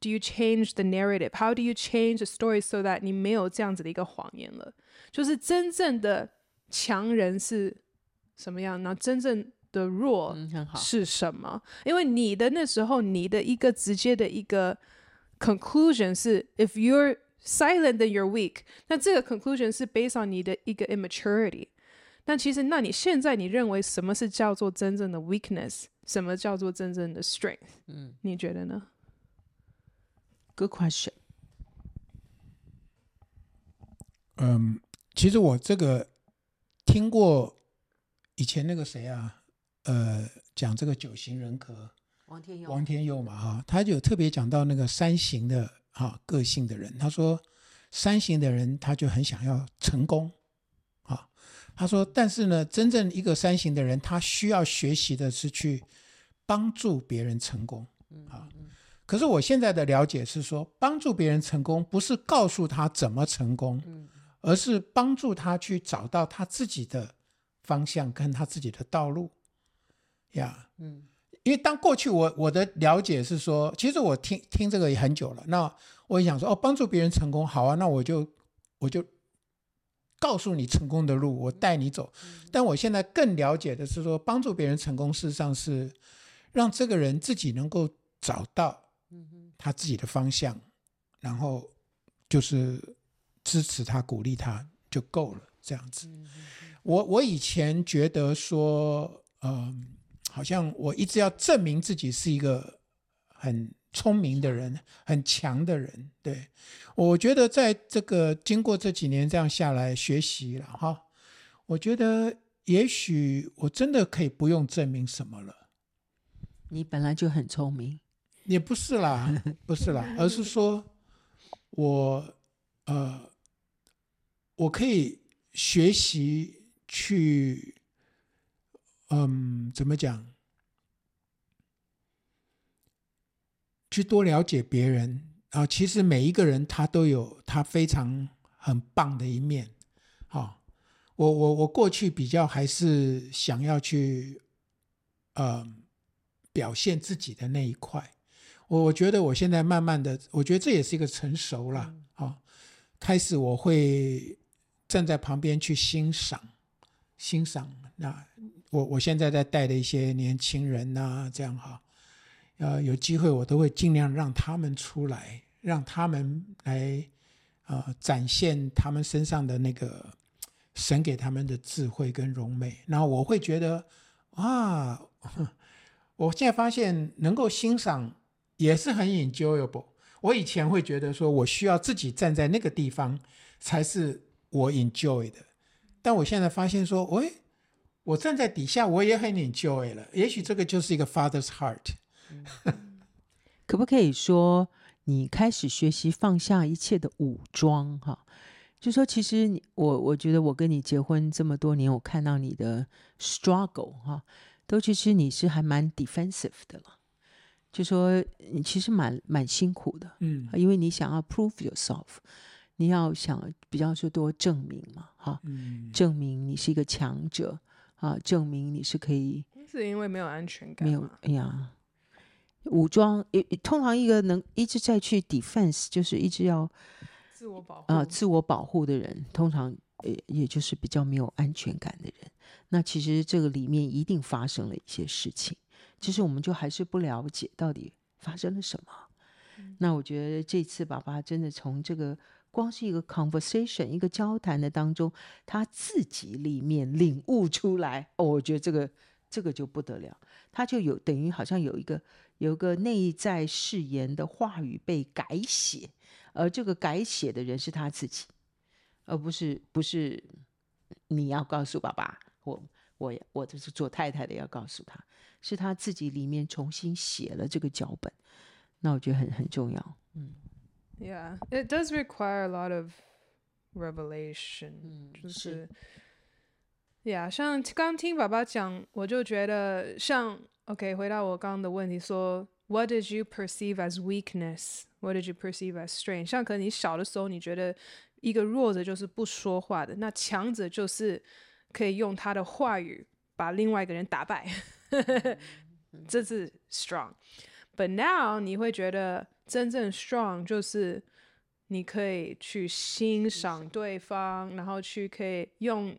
Speaker 1: Do you change the narrative? How do you change the story so that 你没有这样子的一个谎言了？就是真正的强人是什么样？那真正的弱是什么？嗯，因为你的那时候，你的一个直接的一个 conclusion 是 if you're silent then you're weak。那这个 conclusion 是 based on 你的一个 immaturity。但其实，那你现在你认为什么是叫做真正的 weakness？什么叫做真正的 strength？嗯，你觉得呢
Speaker 3: ？Good question。
Speaker 2: 嗯，其实我这个听过以前那个谁啊，呃，讲这个九型人格，
Speaker 3: 王天佑，
Speaker 2: 王天佑嘛哈，他就特别讲到那个三型的哈个性的人，他说三型的人他就很想要成功，啊，他说但是呢，真正一个三型的人，他需要学习的是去帮助别人成功。啊。可是我现在的了解是说，帮助别人成功不是告诉他怎么成功，而是帮助他去找到他自己的方向跟他自己的道路。呀，嗯，因为当过去我我的了解是说，其实我听听这个也很久了。那我也想说，哦，帮助别人成功好啊，那我就我就告诉你成功的路，我带你走。但我现在更了解的是说，帮助别人成功，事实上是让这个人自己能够找到。他自己的方向，然后就是支持他、鼓励他就够了。这样子，我我以前觉得说，嗯、呃，好像我一直要证明自己是一个很聪明的人、很强的人。对，我觉得在这个经过这几年这样下来学习了哈，我觉得也许我真的可以不用证明什么了。
Speaker 3: 你本来就很聪明。
Speaker 2: 也不是啦，不是啦，而是说，我呃，我可以学习去，嗯，怎么讲？去多了解别人啊。其实每一个人他都有他非常很棒的一面。好，我我我过去比较还是想要去，呃，表现自己的那一块。我我觉得我现在慢慢的，我觉得这也是一个成熟了啊、哦。开始我会站在旁边去欣赏，欣赏。那我我现在在带的一些年轻人呐、啊，这样哈，呃，有机会我都会尽量让他们出来，让他们来呃展现他们身上的那个神给他们的智慧跟荣美。然后我会觉得啊，我现在发现能够欣赏。也是很 enjoyable。我以前会觉得说，我需要自己站在那个地方才是我 enjoy 的，但我现在发现说，喂，我站在底下我也很 enjoy 了。也许这个就是一个 father's heart。
Speaker 3: 可不可以说，你开始学习放下一切的武装？哈，就说其实你我我觉得我跟你结婚这么多年，我看到你的 struggle 哈，都其实你是还蛮 defensive 的了。就说你其实蛮蛮辛苦的，嗯，因为你想要 prove yourself，你要想比较说多证明嘛，哈，嗯，证明你是一个强者啊，证明你是可以，
Speaker 1: 是因为没有安全感，
Speaker 3: 没有，哎呀，武装，通常一个能一直在去 defense，就是一直要
Speaker 1: 自我保护
Speaker 3: 啊，自我保护的人，通常也也就是比较没有安全感的人。那其实这个里面一定发生了一些事情。其实我们就还是不了解到底发生了什么。嗯、那我觉得这次爸爸真的从这个光是一个 conversation 一个交谈的当中，他自己里面领悟出来，哦，我觉得这个这个就不得了，他就有等于好像有一个有一个内在誓言的话语被改写，而这个改写的人是他自己，而不是不是你要告诉爸爸，我我我就是做太太的要告诉他。是他自己里面重新写了这个脚本，那我觉得很很重要。嗯
Speaker 1: ，Yeah, it does require a lot of revelation。嗯，就是，Yeah，像刚听爸爸讲，我就觉得像 OK，回到我刚刚的问题说，What did you perceive as weakness? What did you perceive as strength? 像可能你小的时候，你觉得一个弱者就是不说话的，那强者就是可以用他的话语把另外一个人打败。这是 strong，but now 你会觉得真正 strong 就是你可以去欣赏对方，然后去可以用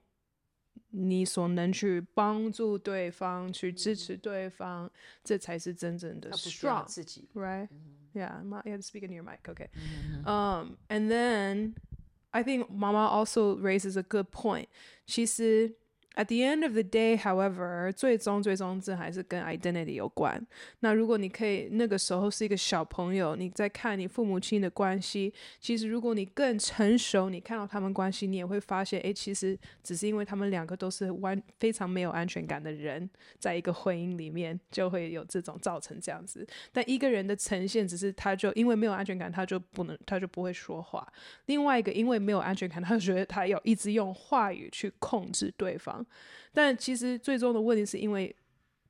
Speaker 1: 你所能去帮助对方，去支持对方，这才是真正的 strong
Speaker 3: 自己
Speaker 1: ，right？Yeah, you have to speak in your mic, okay? Um, and then I think Mama also raises a good point. 其实。At the end of the day, however，最终最终这还是跟 identity 有关。那如果你可以那个时候是一个小朋友，你在看你父母亲的关系，其实如果你更成熟，你看到他们关系，你也会发现，诶，其实只是因为他们两个都是完非常没有安全感的人，在一个婚姻里面就会有这种造成这样子。但一个人的呈现，只是他就因为没有安全感，他就不能，他就不会说话。另外一个因为没有安全感，他就觉得他要一直用话语去控制对方。但其实最终的问题是因为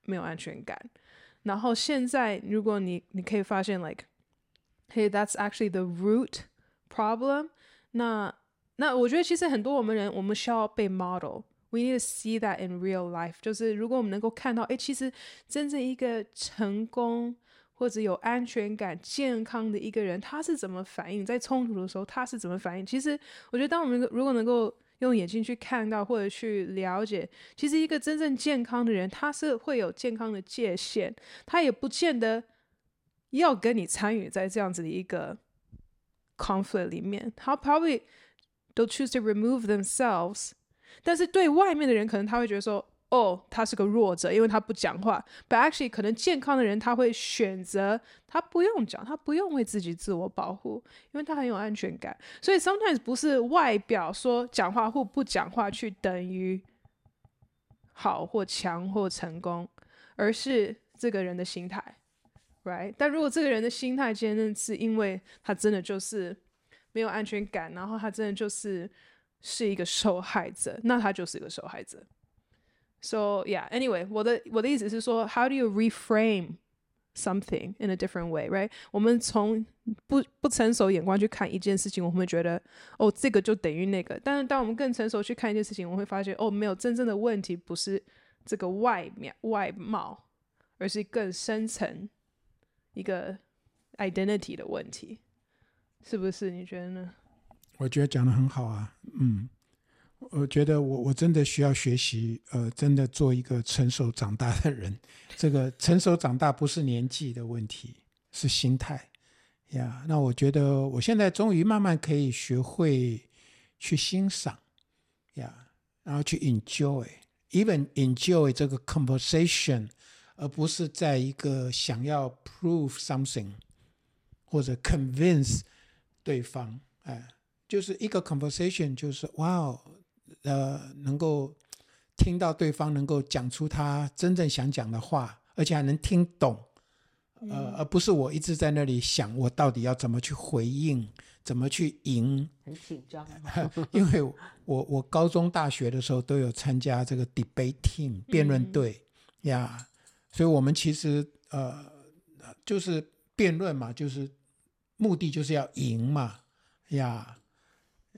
Speaker 1: 没有安全感，然后现在如果你你可以发现，like，hey that's actually the root problem，那那我觉得其实很多我们人我们需要被 model，we need to see that in real life，就是如果我们能够看到，哎，其实真正一个成功。或者有安全感、健康的一个人，他是怎么反应？在冲突的时候，他是怎么反应？其实，我觉得，当我们如果能够用眼睛去看到，或者去了解，其实一个真正健康的人，他是会有健康的界限，他也不见得要跟你参与在这样子的一个 conflict 里面。他 probably 都 choose to remove themselves，但是对外面的人，可能他会觉得说。哦他是个弱者，因为他不讲话。But actually，可能健康的人他会选择他不用讲，他不用为自己自我保护，因为他很有安全感。所以 sometimes 不是外表说讲话或不讲话去等于好或强或成功，而是这个人的心态，right？但如果这个人的心态坚韧是因为他真的就是没有安全感，然后他真的就是是一个受害者，那他就是一个受害者。So yeah, anyway，我的我的意思是说，How do you reframe something in a different way, right？我们从不不成熟眼光去看一件事情，我们会觉得哦，这个就等于那个。但是当我们更成熟去看一件事情，我们会发现哦，没有真正的问题不是这个外面外貌，而是更深层一个 identity 的问题，是不是？你觉得呢？
Speaker 2: 我觉得讲得很好啊，嗯。我觉得我我真的需要学习，呃，真的做一个成熟长大的人。这个成熟长大不是年纪的问题，是心态呀。那我觉得我现在终于慢慢可以学会去欣赏呀然后去 enjoy，even enjoy 这个 conversation，而不是在一个想要 prove something 或者 convince 对方。哎，就是一个 conversation，就是哇哦。呃，能够听到对方能够讲出他真正想讲的话，而且还能听懂，呃，而不是我一直在那里想我到底要怎么去回应，怎么去赢，
Speaker 3: 很紧张。
Speaker 2: 因为我我高中、大学的时候都有参加这个 debate team 辩论队呀，嗯 yeah, 所以我们其实呃就是辩论嘛，就是目的就是要赢嘛呀。Yeah,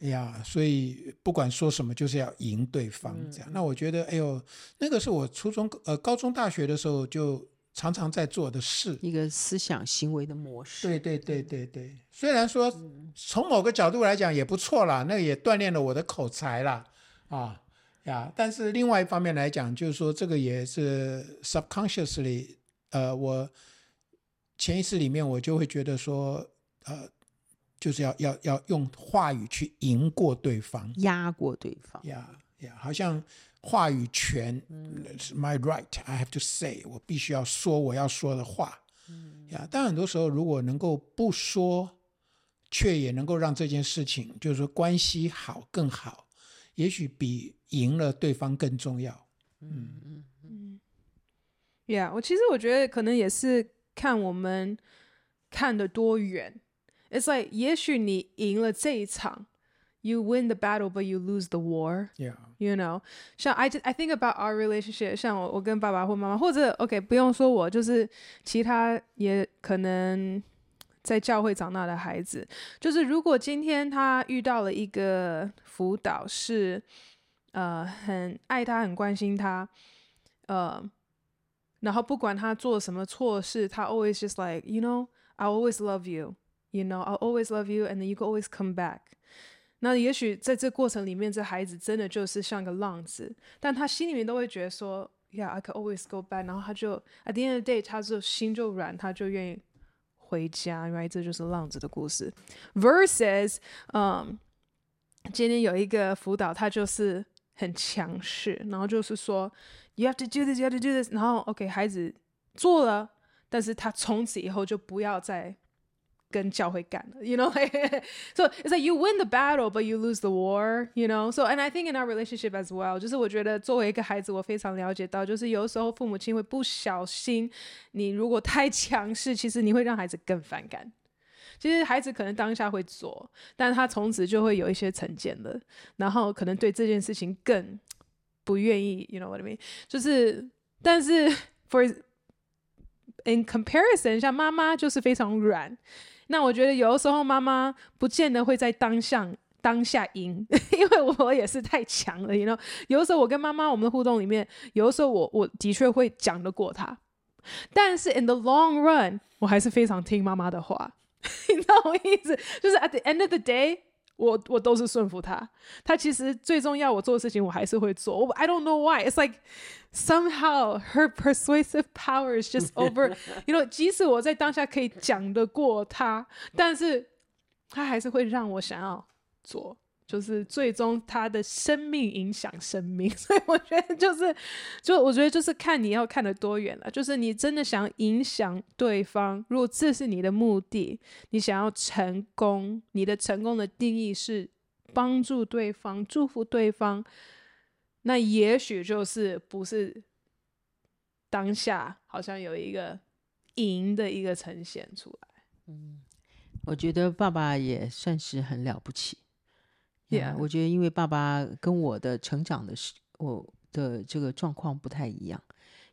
Speaker 2: 呀，yeah, 所以不管说什么，就是要赢对方这样。嗯、那我觉得，哎呦，那个是我初中、呃高中、大学的时候就常常在做的事，
Speaker 3: 一个思想行为的模式。
Speaker 2: 对对对对对。虽然说从某个角度来讲也不错啦，那个也锻炼了我的口才啦，啊呀。但是另外一方面来讲，就是说这个也是 subconsciously，呃，我潜意识里面我就会觉得说，呃。就是要要要用话语去赢过对方，
Speaker 3: 压过对方。
Speaker 2: 呀呀，好像话语权是 my right，I have to say，我必须要说我要说的话。呀，但很多时候如果能够不说，却也能够让这件事情就是说关系好更好，也许比赢了对方更重要。嗯嗯嗯。
Speaker 1: Yeah，，我其实我觉得可能也是看我们看的多远。It's like，也许你赢了这一场，you win the battle but you lose the war.
Speaker 2: Yeah.
Speaker 1: You know，像 I I think about our relationship，像我我跟爸爸或妈妈，或者 OK 不用说我，就是其他也可能在教会长大的孩子，就是如果今天他遇到了一个辅导是呃很爱他很关心他，呃，然后不管他做什么错事，他 always just like you know I always love you。 You know, I'll always love you, and then you can always come back. 那也许在这过程里面，这孩子真的就是像个浪子，但他心里面都会觉得说，Yeah, I can always go back。然后他就 at the end of the day，他就心就软，他就愿意回家。Right，这就是浪子的故事。Versus，嗯，今天有一个辅导，他就是很强势，然后就是说，You have to do this, you have to do this。然后 OK，孩子做了，但是他从此以后就不要再。 跟教会干了，you know, so it's like you win the battle, but you lose the war, you know. So and I think in our relationship as well，就是我觉得作为一个孩子，我非常了解到，就是有时候父母亲会不小心，你如果太强势，其实你会让孩子更反感。其实孩子可能当下会做，但他从此就会有一些成见了，然后可能对这件事情更不愿意，you know what I mean？就是但是 for in comparison，像妈妈就是非常软。 那我觉得有的时候妈妈不见得会在当下当下赢，因为我也是太强了你知道。有的时候我跟妈妈我们的互动里面，有的时候我我的确会讲得过她，但是 in the long run，我还是非常听妈妈的话。你知道我意思？就是 at the end of the day。我我都是顺服他，他其实最重要我做的事情，我还是会做。我 I don't know why. It's like somehow her persuasive power is just over. You know，即使我在当下可以讲得过他，但是他还是会让我想要做。就是最终他的生命影响生命，所以我觉得就是，就我觉得就是看你要看得多远了。就是你真的想影响对方，如果这是你的目的，你想要成功，你的成功的定义是帮助对方、祝福对方，那也许就是不是当下好像有一个赢的一个呈现出来。
Speaker 3: 嗯，我觉得爸爸也算是很了不起。Yeah, 我觉得因为爸爸跟我的成长的是我的这个状况不太一样。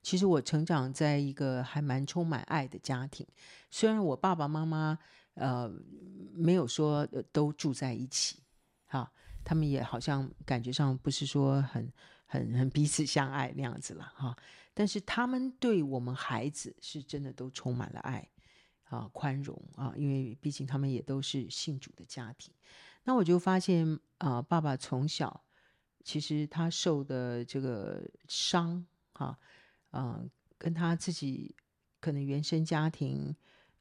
Speaker 3: 其实我成长在一个还蛮充满爱的家庭，虽然我爸爸妈妈呃没有说都住在一起，哈，他们也好像感觉上不是说很很很彼此相爱那样子了哈。但是他们对我们孩子是真的都充满了爱啊，宽容啊，因为毕竟他们也都是信主的家庭。那我就发现啊、爸爸从小其实他受的这个伤，哈，啊，跟他自己可能原生家庭，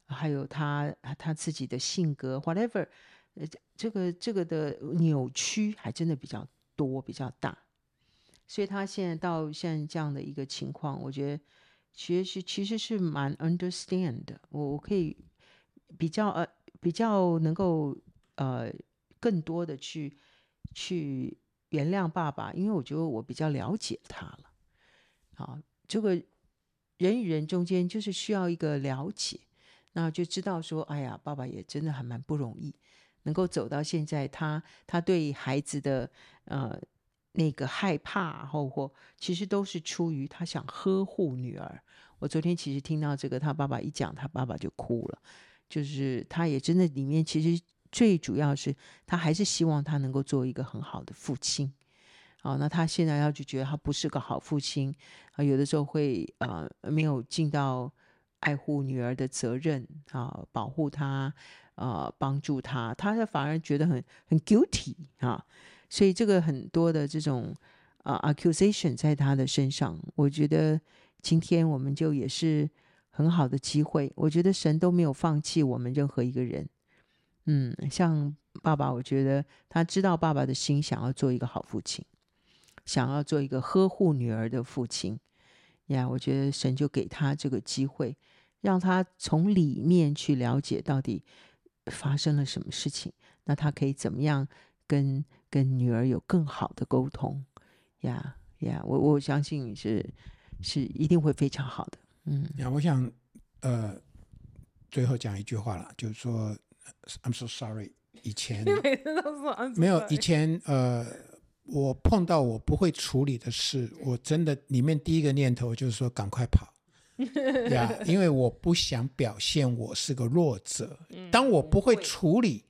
Speaker 3: 还有他他自己的性格，whatever，呃，这个这个的扭曲还真的比较多，比较大。所以他现在到现在这样的一个情况，我觉得其实其实是蛮 understand 的。我我可以比较呃比较能够呃。更多的去去原谅爸爸，因为我觉得我比较了解他了。好，这个人与人中间就是需要一个了解，那就知道说，哎呀，爸爸也真的还蛮不容易，能够走到现在，他他对孩子的呃那个害怕或或，其实都是出于他想呵护女儿。我昨天其实听到这个，他爸爸一讲，他爸爸就哭了，就是他也真的里面其实。最主要是他还是希望他能够做一个很好的父亲，好，那他现在要就觉得他不是个好父亲啊，有的时候会呃没有尽到爱护女儿的责任啊，保护她啊，帮助她，他反而觉得很很 guilty 啊，所以这个很多的这种啊 accusation 在他的身上，我觉得今天我们就也是很好的机会，我觉得神都没有放弃我们任何一个人。嗯，像爸爸，我觉得他知道爸爸的心，想要做一个好父亲，想要做一个呵护女儿的父亲呀。我觉得神就给他这个机会，让他从里面去了解到底发生了什么事情，那他可以怎么样跟跟女儿有更好的沟通呀呀。我我相信是是一定会非常好的。嗯，
Speaker 2: 呀，我想呃，最后讲一句话了，就是说。I'm so sorry。以前没有以前呃，我碰到我不会处理的事，我真的里面第一个念头就是说赶快跑 呀，yeah, 因为我不想表现我是个弱者。当我不会处理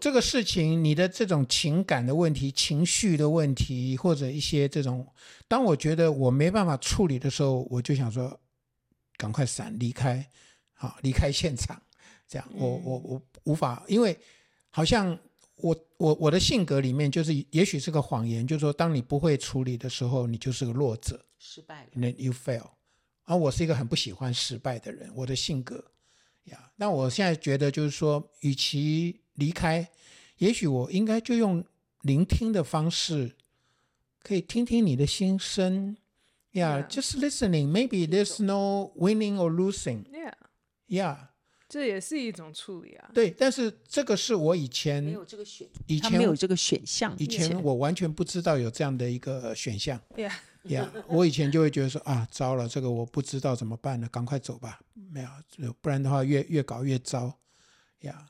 Speaker 2: 这个事情，你的这种情感的问题、情绪的问题，或者一些这种，当我觉得我没办法处理的时候，我就想说赶快闪离开，好离开现场。这样，我我我无法，因为好像我我我的性格里面就是，也许是个谎言，就是说，当你不会处理的时候，你就是个弱者，
Speaker 3: 失败了
Speaker 2: ，then you fail。而我是一个很不喜欢失败的人，我的性格呀。那我现在觉得就是说，与其离开，也许我应该就用聆听的方式，可以听听你的心声呀。Yeah, just listening, maybe there's no winning or losing.
Speaker 1: Yeah,
Speaker 2: yeah.
Speaker 1: 这也是一种处理啊。
Speaker 2: 对，但是这个是我以前
Speaker 3: 没有这个选，
Speaker 2: 以前
Speaker 3: 没有这个选项。
Speaker 2: 以前我完全不知道有这样的一个选项。
Speaker 1: 对呀，
Speaker 2: 呀，我以前就会觉得说啊，糟了，这个我不知道怎么办了？赶快走吧，没有，不然的话越越搞越糟。呀，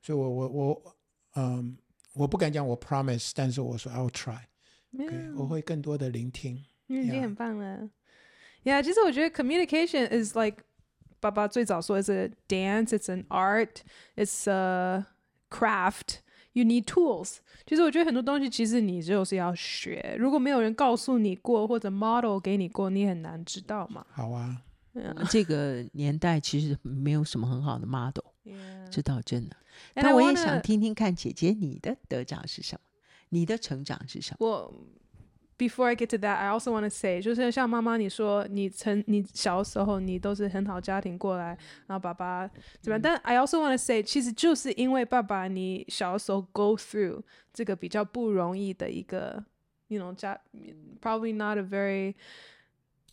Speaker 2: 所以我我我嗯，我不敢讲我 promise，但是我说 I will try。Okay, 我会更多的聆听。
Speaker 1: 嗯，已经很棒了。呀，其实我觉得 communication is like 爸爸最早说是 dance，it's an art，it's a craft，you need tools。其实我觉得很多东西，其实你就是要学。如果没有人告诉你过，或者 model 给你过，你很难知道嘛。
Speaker 2: 好啊，
Speaker 3: 这个年代其实没有什么很好的 model，Yeah. 知道真的。那我也想听听看，姐姐你的得奖是什么？你的成长是什么？
Speaker 1: 我。Before I get to that, I also want to say，就是像妈妈你说，你曾你小时候你都是很好家庭过来，然后爸爸怎么样？但 I also want to say，其实就是因为爸爸你小时候 go through 这个比较不容易的一个，you know 家，probably not a very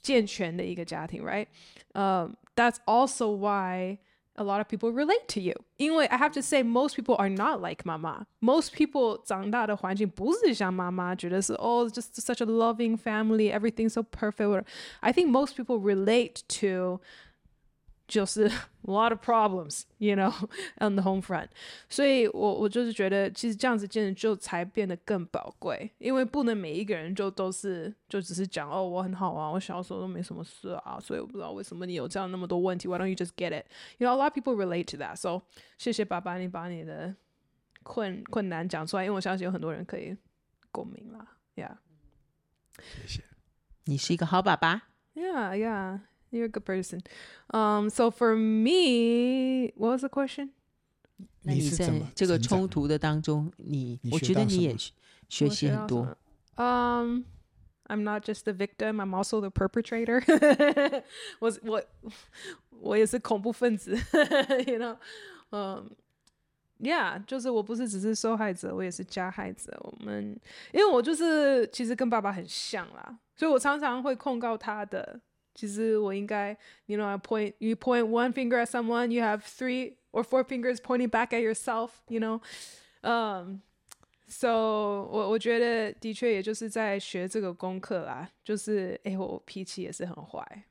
Speaker 1: 健全的一个家庭，right？呃、uh，That's also why。 a lot of people relate to you，因为 I have to say most people are not like 妈妈。Most people 长大的环境不是像妈妈，觉得是 oh just such a loving family, everything so perfect. I think most people relate to 就是 a lot of problems, you know, on the home front。所以我我就是觉得，其实这样子真的就才变得更宝贵，因为不能每一个人就都是就只是讲哦，我很好啊，我小时候都没什么事啊，所以我不知道为什么你有这样那么多问题。Why don't you just get it? You know, a lot of people relate to that. So 谢谢爸爸，你把你的困困难讲出来，因为我相信有很多人可以共鸣啦。Yeah，
Speaker 2: 谢谢。
Speaker 3: 你是一个好爸爸。
Speaker 1: Yeah, yeah. You're a good person. Um, so for me, what was the question?
Speaker 3: 那你在这个冲突的当中，你，你我觉得你也学习很多。
Speaker 1: Um, I'm not just the victim. I'm also the perpetrator. 我我我也是恐怖分子。 you know, um, yeah，就是我不是只是受害者，我也是加害者。我们因为我就是其实跟爸爸很像啦，所以我常常会控告他的。 其实我应该，you know, I point you point one finger at someone, you have three or four fingers pointing back at yourself, you know. Um, so 我我觉得的确也就是在学这个功课啦，就是哎，我脾气也是很坏，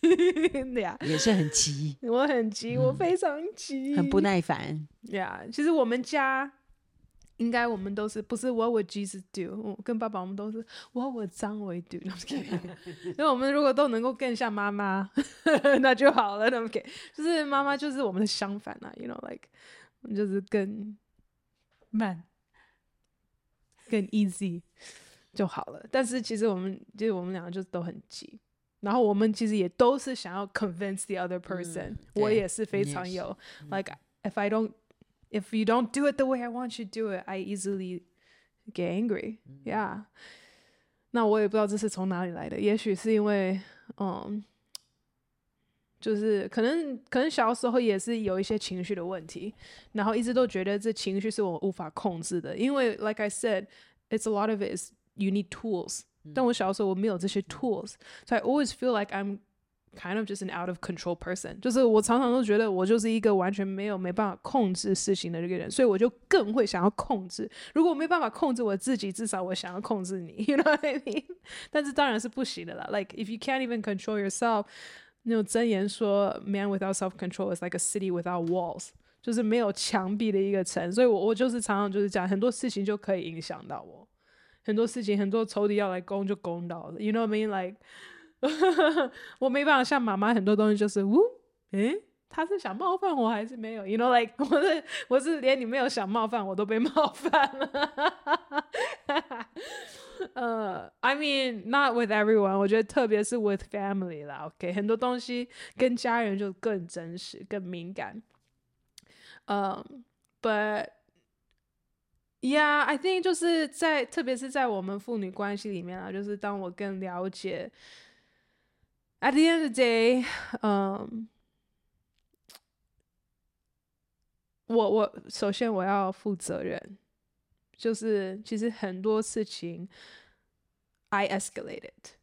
Speaker 1: 对呀，
Speaker 3: 也是很急，
Speaker 1: 我很急，我非常急，
Speaker 3: 嗯、很不耐烦，
Speaker 1: 呀。Yeah, 其实我们家。 应该我们都是不是 What would Jesus do？我跟爸爸我们都是 What would 张伟 do？因为我们如果都能够更像妈妈，那就好了。那么给就是妈妈就是我们的相反啊，you know like 就是更慢、更 easy 就好了。但是其实我们就是我们两个就都很急，然后我们其实也都是想要 convince the other person、嗯。我也是非常有、嗯、like if I don't If you don't do it the way I want you to do it, I easily get angry. Yeah. 那我也不知道这是从哪里来的，也许是因为，嗯，就是可能可能小时候也是有一些情绪的问题，然后一直都觉得这情绪是我无法控制的，因为 like I said, it's a lot of it is you need tools. 但我小时候我没有这些 tools, so I always feel like I'm kind of just an out of control person，就是我常常都觉得我就是一个完全没有没办法控制事情的这个人，所以我就更会想要控制。如果我没办法控制我自己，至少我想要控制你，you know what I mean？但是当然是不行的啦。Like if you can't even control yourself，那种箴言说，man without self control is like a city without walls，就是没有墙壁的一个城。所以我我就是常常就是讲很多事情就可以影响到我，很多事情很多仇敌要来攻就攻到了，you know what I mean？Like 我没办法像妈妈很多东西就是，呜，诶，他是想冒犯我还是没有？You know, like 我是我是连你没有想冒犯我都被冒犯了。呃、uh,，I mean not with everyone，我觉得特别是 with family 啦，OK，很多东西跟家人就更真实、更敏感。嗯、，But yeah，I think 就是在特别是在我们父女关系里面啊，就是当我更了解。At the end of the day，嗯，我我首先我要负责任，就是其实很多事情，I escalated，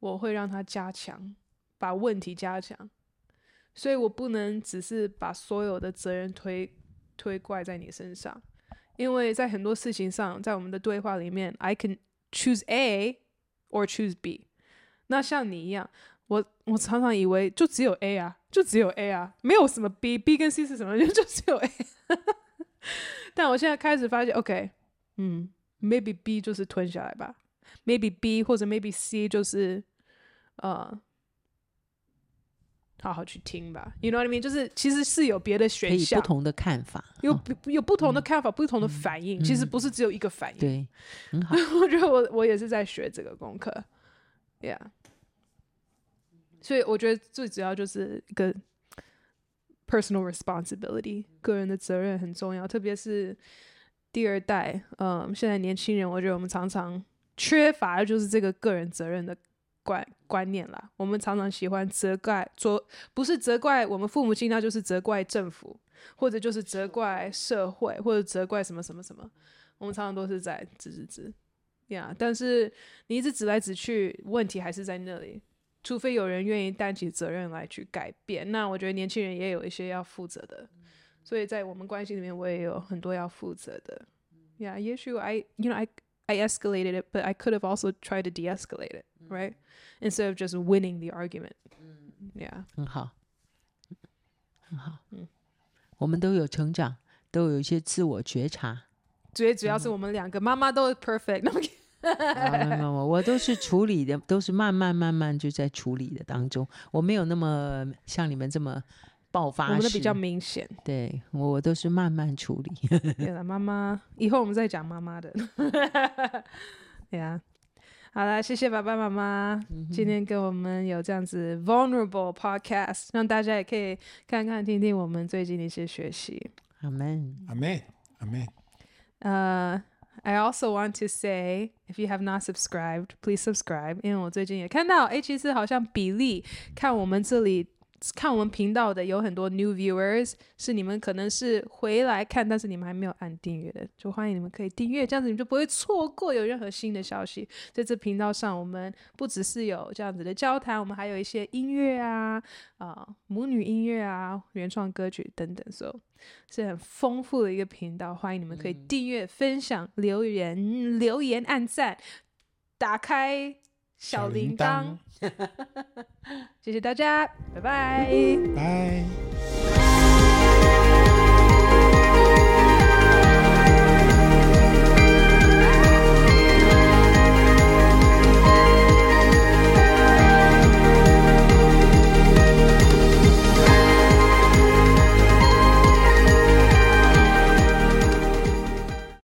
Speaker 1: 我会让它加强，把问题加强，所以我不能只是把所有的责任推推怪在你身上，因为在很多事情上，在我们的对话里面，I can choose A or choose B。那像你一样，我我常常以为就只有 A 啊，就只有 A 啊，没有什么 B，B 跟 C 是什么？就只有 A。但我现在开始发现，OK，嗯，maybe B 就是吞下来吧，maybe B 或者 maybe C 就是呃好好去听吧。You know what I mean？就是其实是有别的选项，
Speaker 3: 不同的看法，
Speaker 1: 有有不同的看法，不同的反应。其实不是只有一个反应。
Speaker 3: 对，很 好。
Speaker 1: 我觉得我我也是在学这个功课，Yeah。所以我觉得最主要就是一个 personal responsibility，个人的责任很重要，特别是第二代，嗯，现在年轻人，我觉得我们常常缺乏的就是这个个人责任的观观念啦。我们常常喜欢责怪，说不是责怪我们父母亲，那就是责怪政府，或者就是责怪社会，或者责怪什么什么什么。我们常常都是在指指指，呀，但是你一直指来指去，问题还是在那里。除非有人愿意担起责任来去改变，那我觉得年轻人也有一些要负责的。所以在我们关系里面，我也有很多要负责的。Yeah, 也许 I, you know, I, I escalated it, but I could have also tried to de-escalate it, right? Instead of just winning the argument. Yeah，
Speaker 3: 很好，很好。嗯，我们都有成长，都有一些自我觉察。
Speaker 1: 最主要是我们两个妈妈都 perfect。
Speaker 3: 没有，我都是处理的，都是慢慢慢慢就在处理的当中。我没有那么像你们这么爆发，
Speaker 1: 我们的比较明显。
Speaker 3: 对，我都是慢慢处理。
Speaker 1: 对了，妈妈，以后我们再讲妈妈的。对啊，好了，谢谢爸爸妈妈，嗯、今天跟我们有这样子 vulnerable podcast，让大家也可以看看听听我们最近的一些学习。
Speaker 3: 阿门，
Speaker 2: 阿门，阿门。
Speaker 1: 呃。I also want to say, if you have not subscribed, please subscribe. 因为我最近也看到，哎，其实好像比例看我们这里 看我们频道的有很多 new viewers，是你们可能是回来看，但是你们还没有按订阅的，就欢迎你们可以订阅，这样子你们就不会错过有任何新的消息。在这频道上，我们不只是有这样子的交谈，我们还有一些音乐啊，啊、呃，母女音乐啊，原创歌曲等等，所以是很丰富的一个频道。欢迎你们可以订阅、分享、留言、留言、按赞、打开。小铃铛。谢谢大家拜。
Speaker 2: 拜。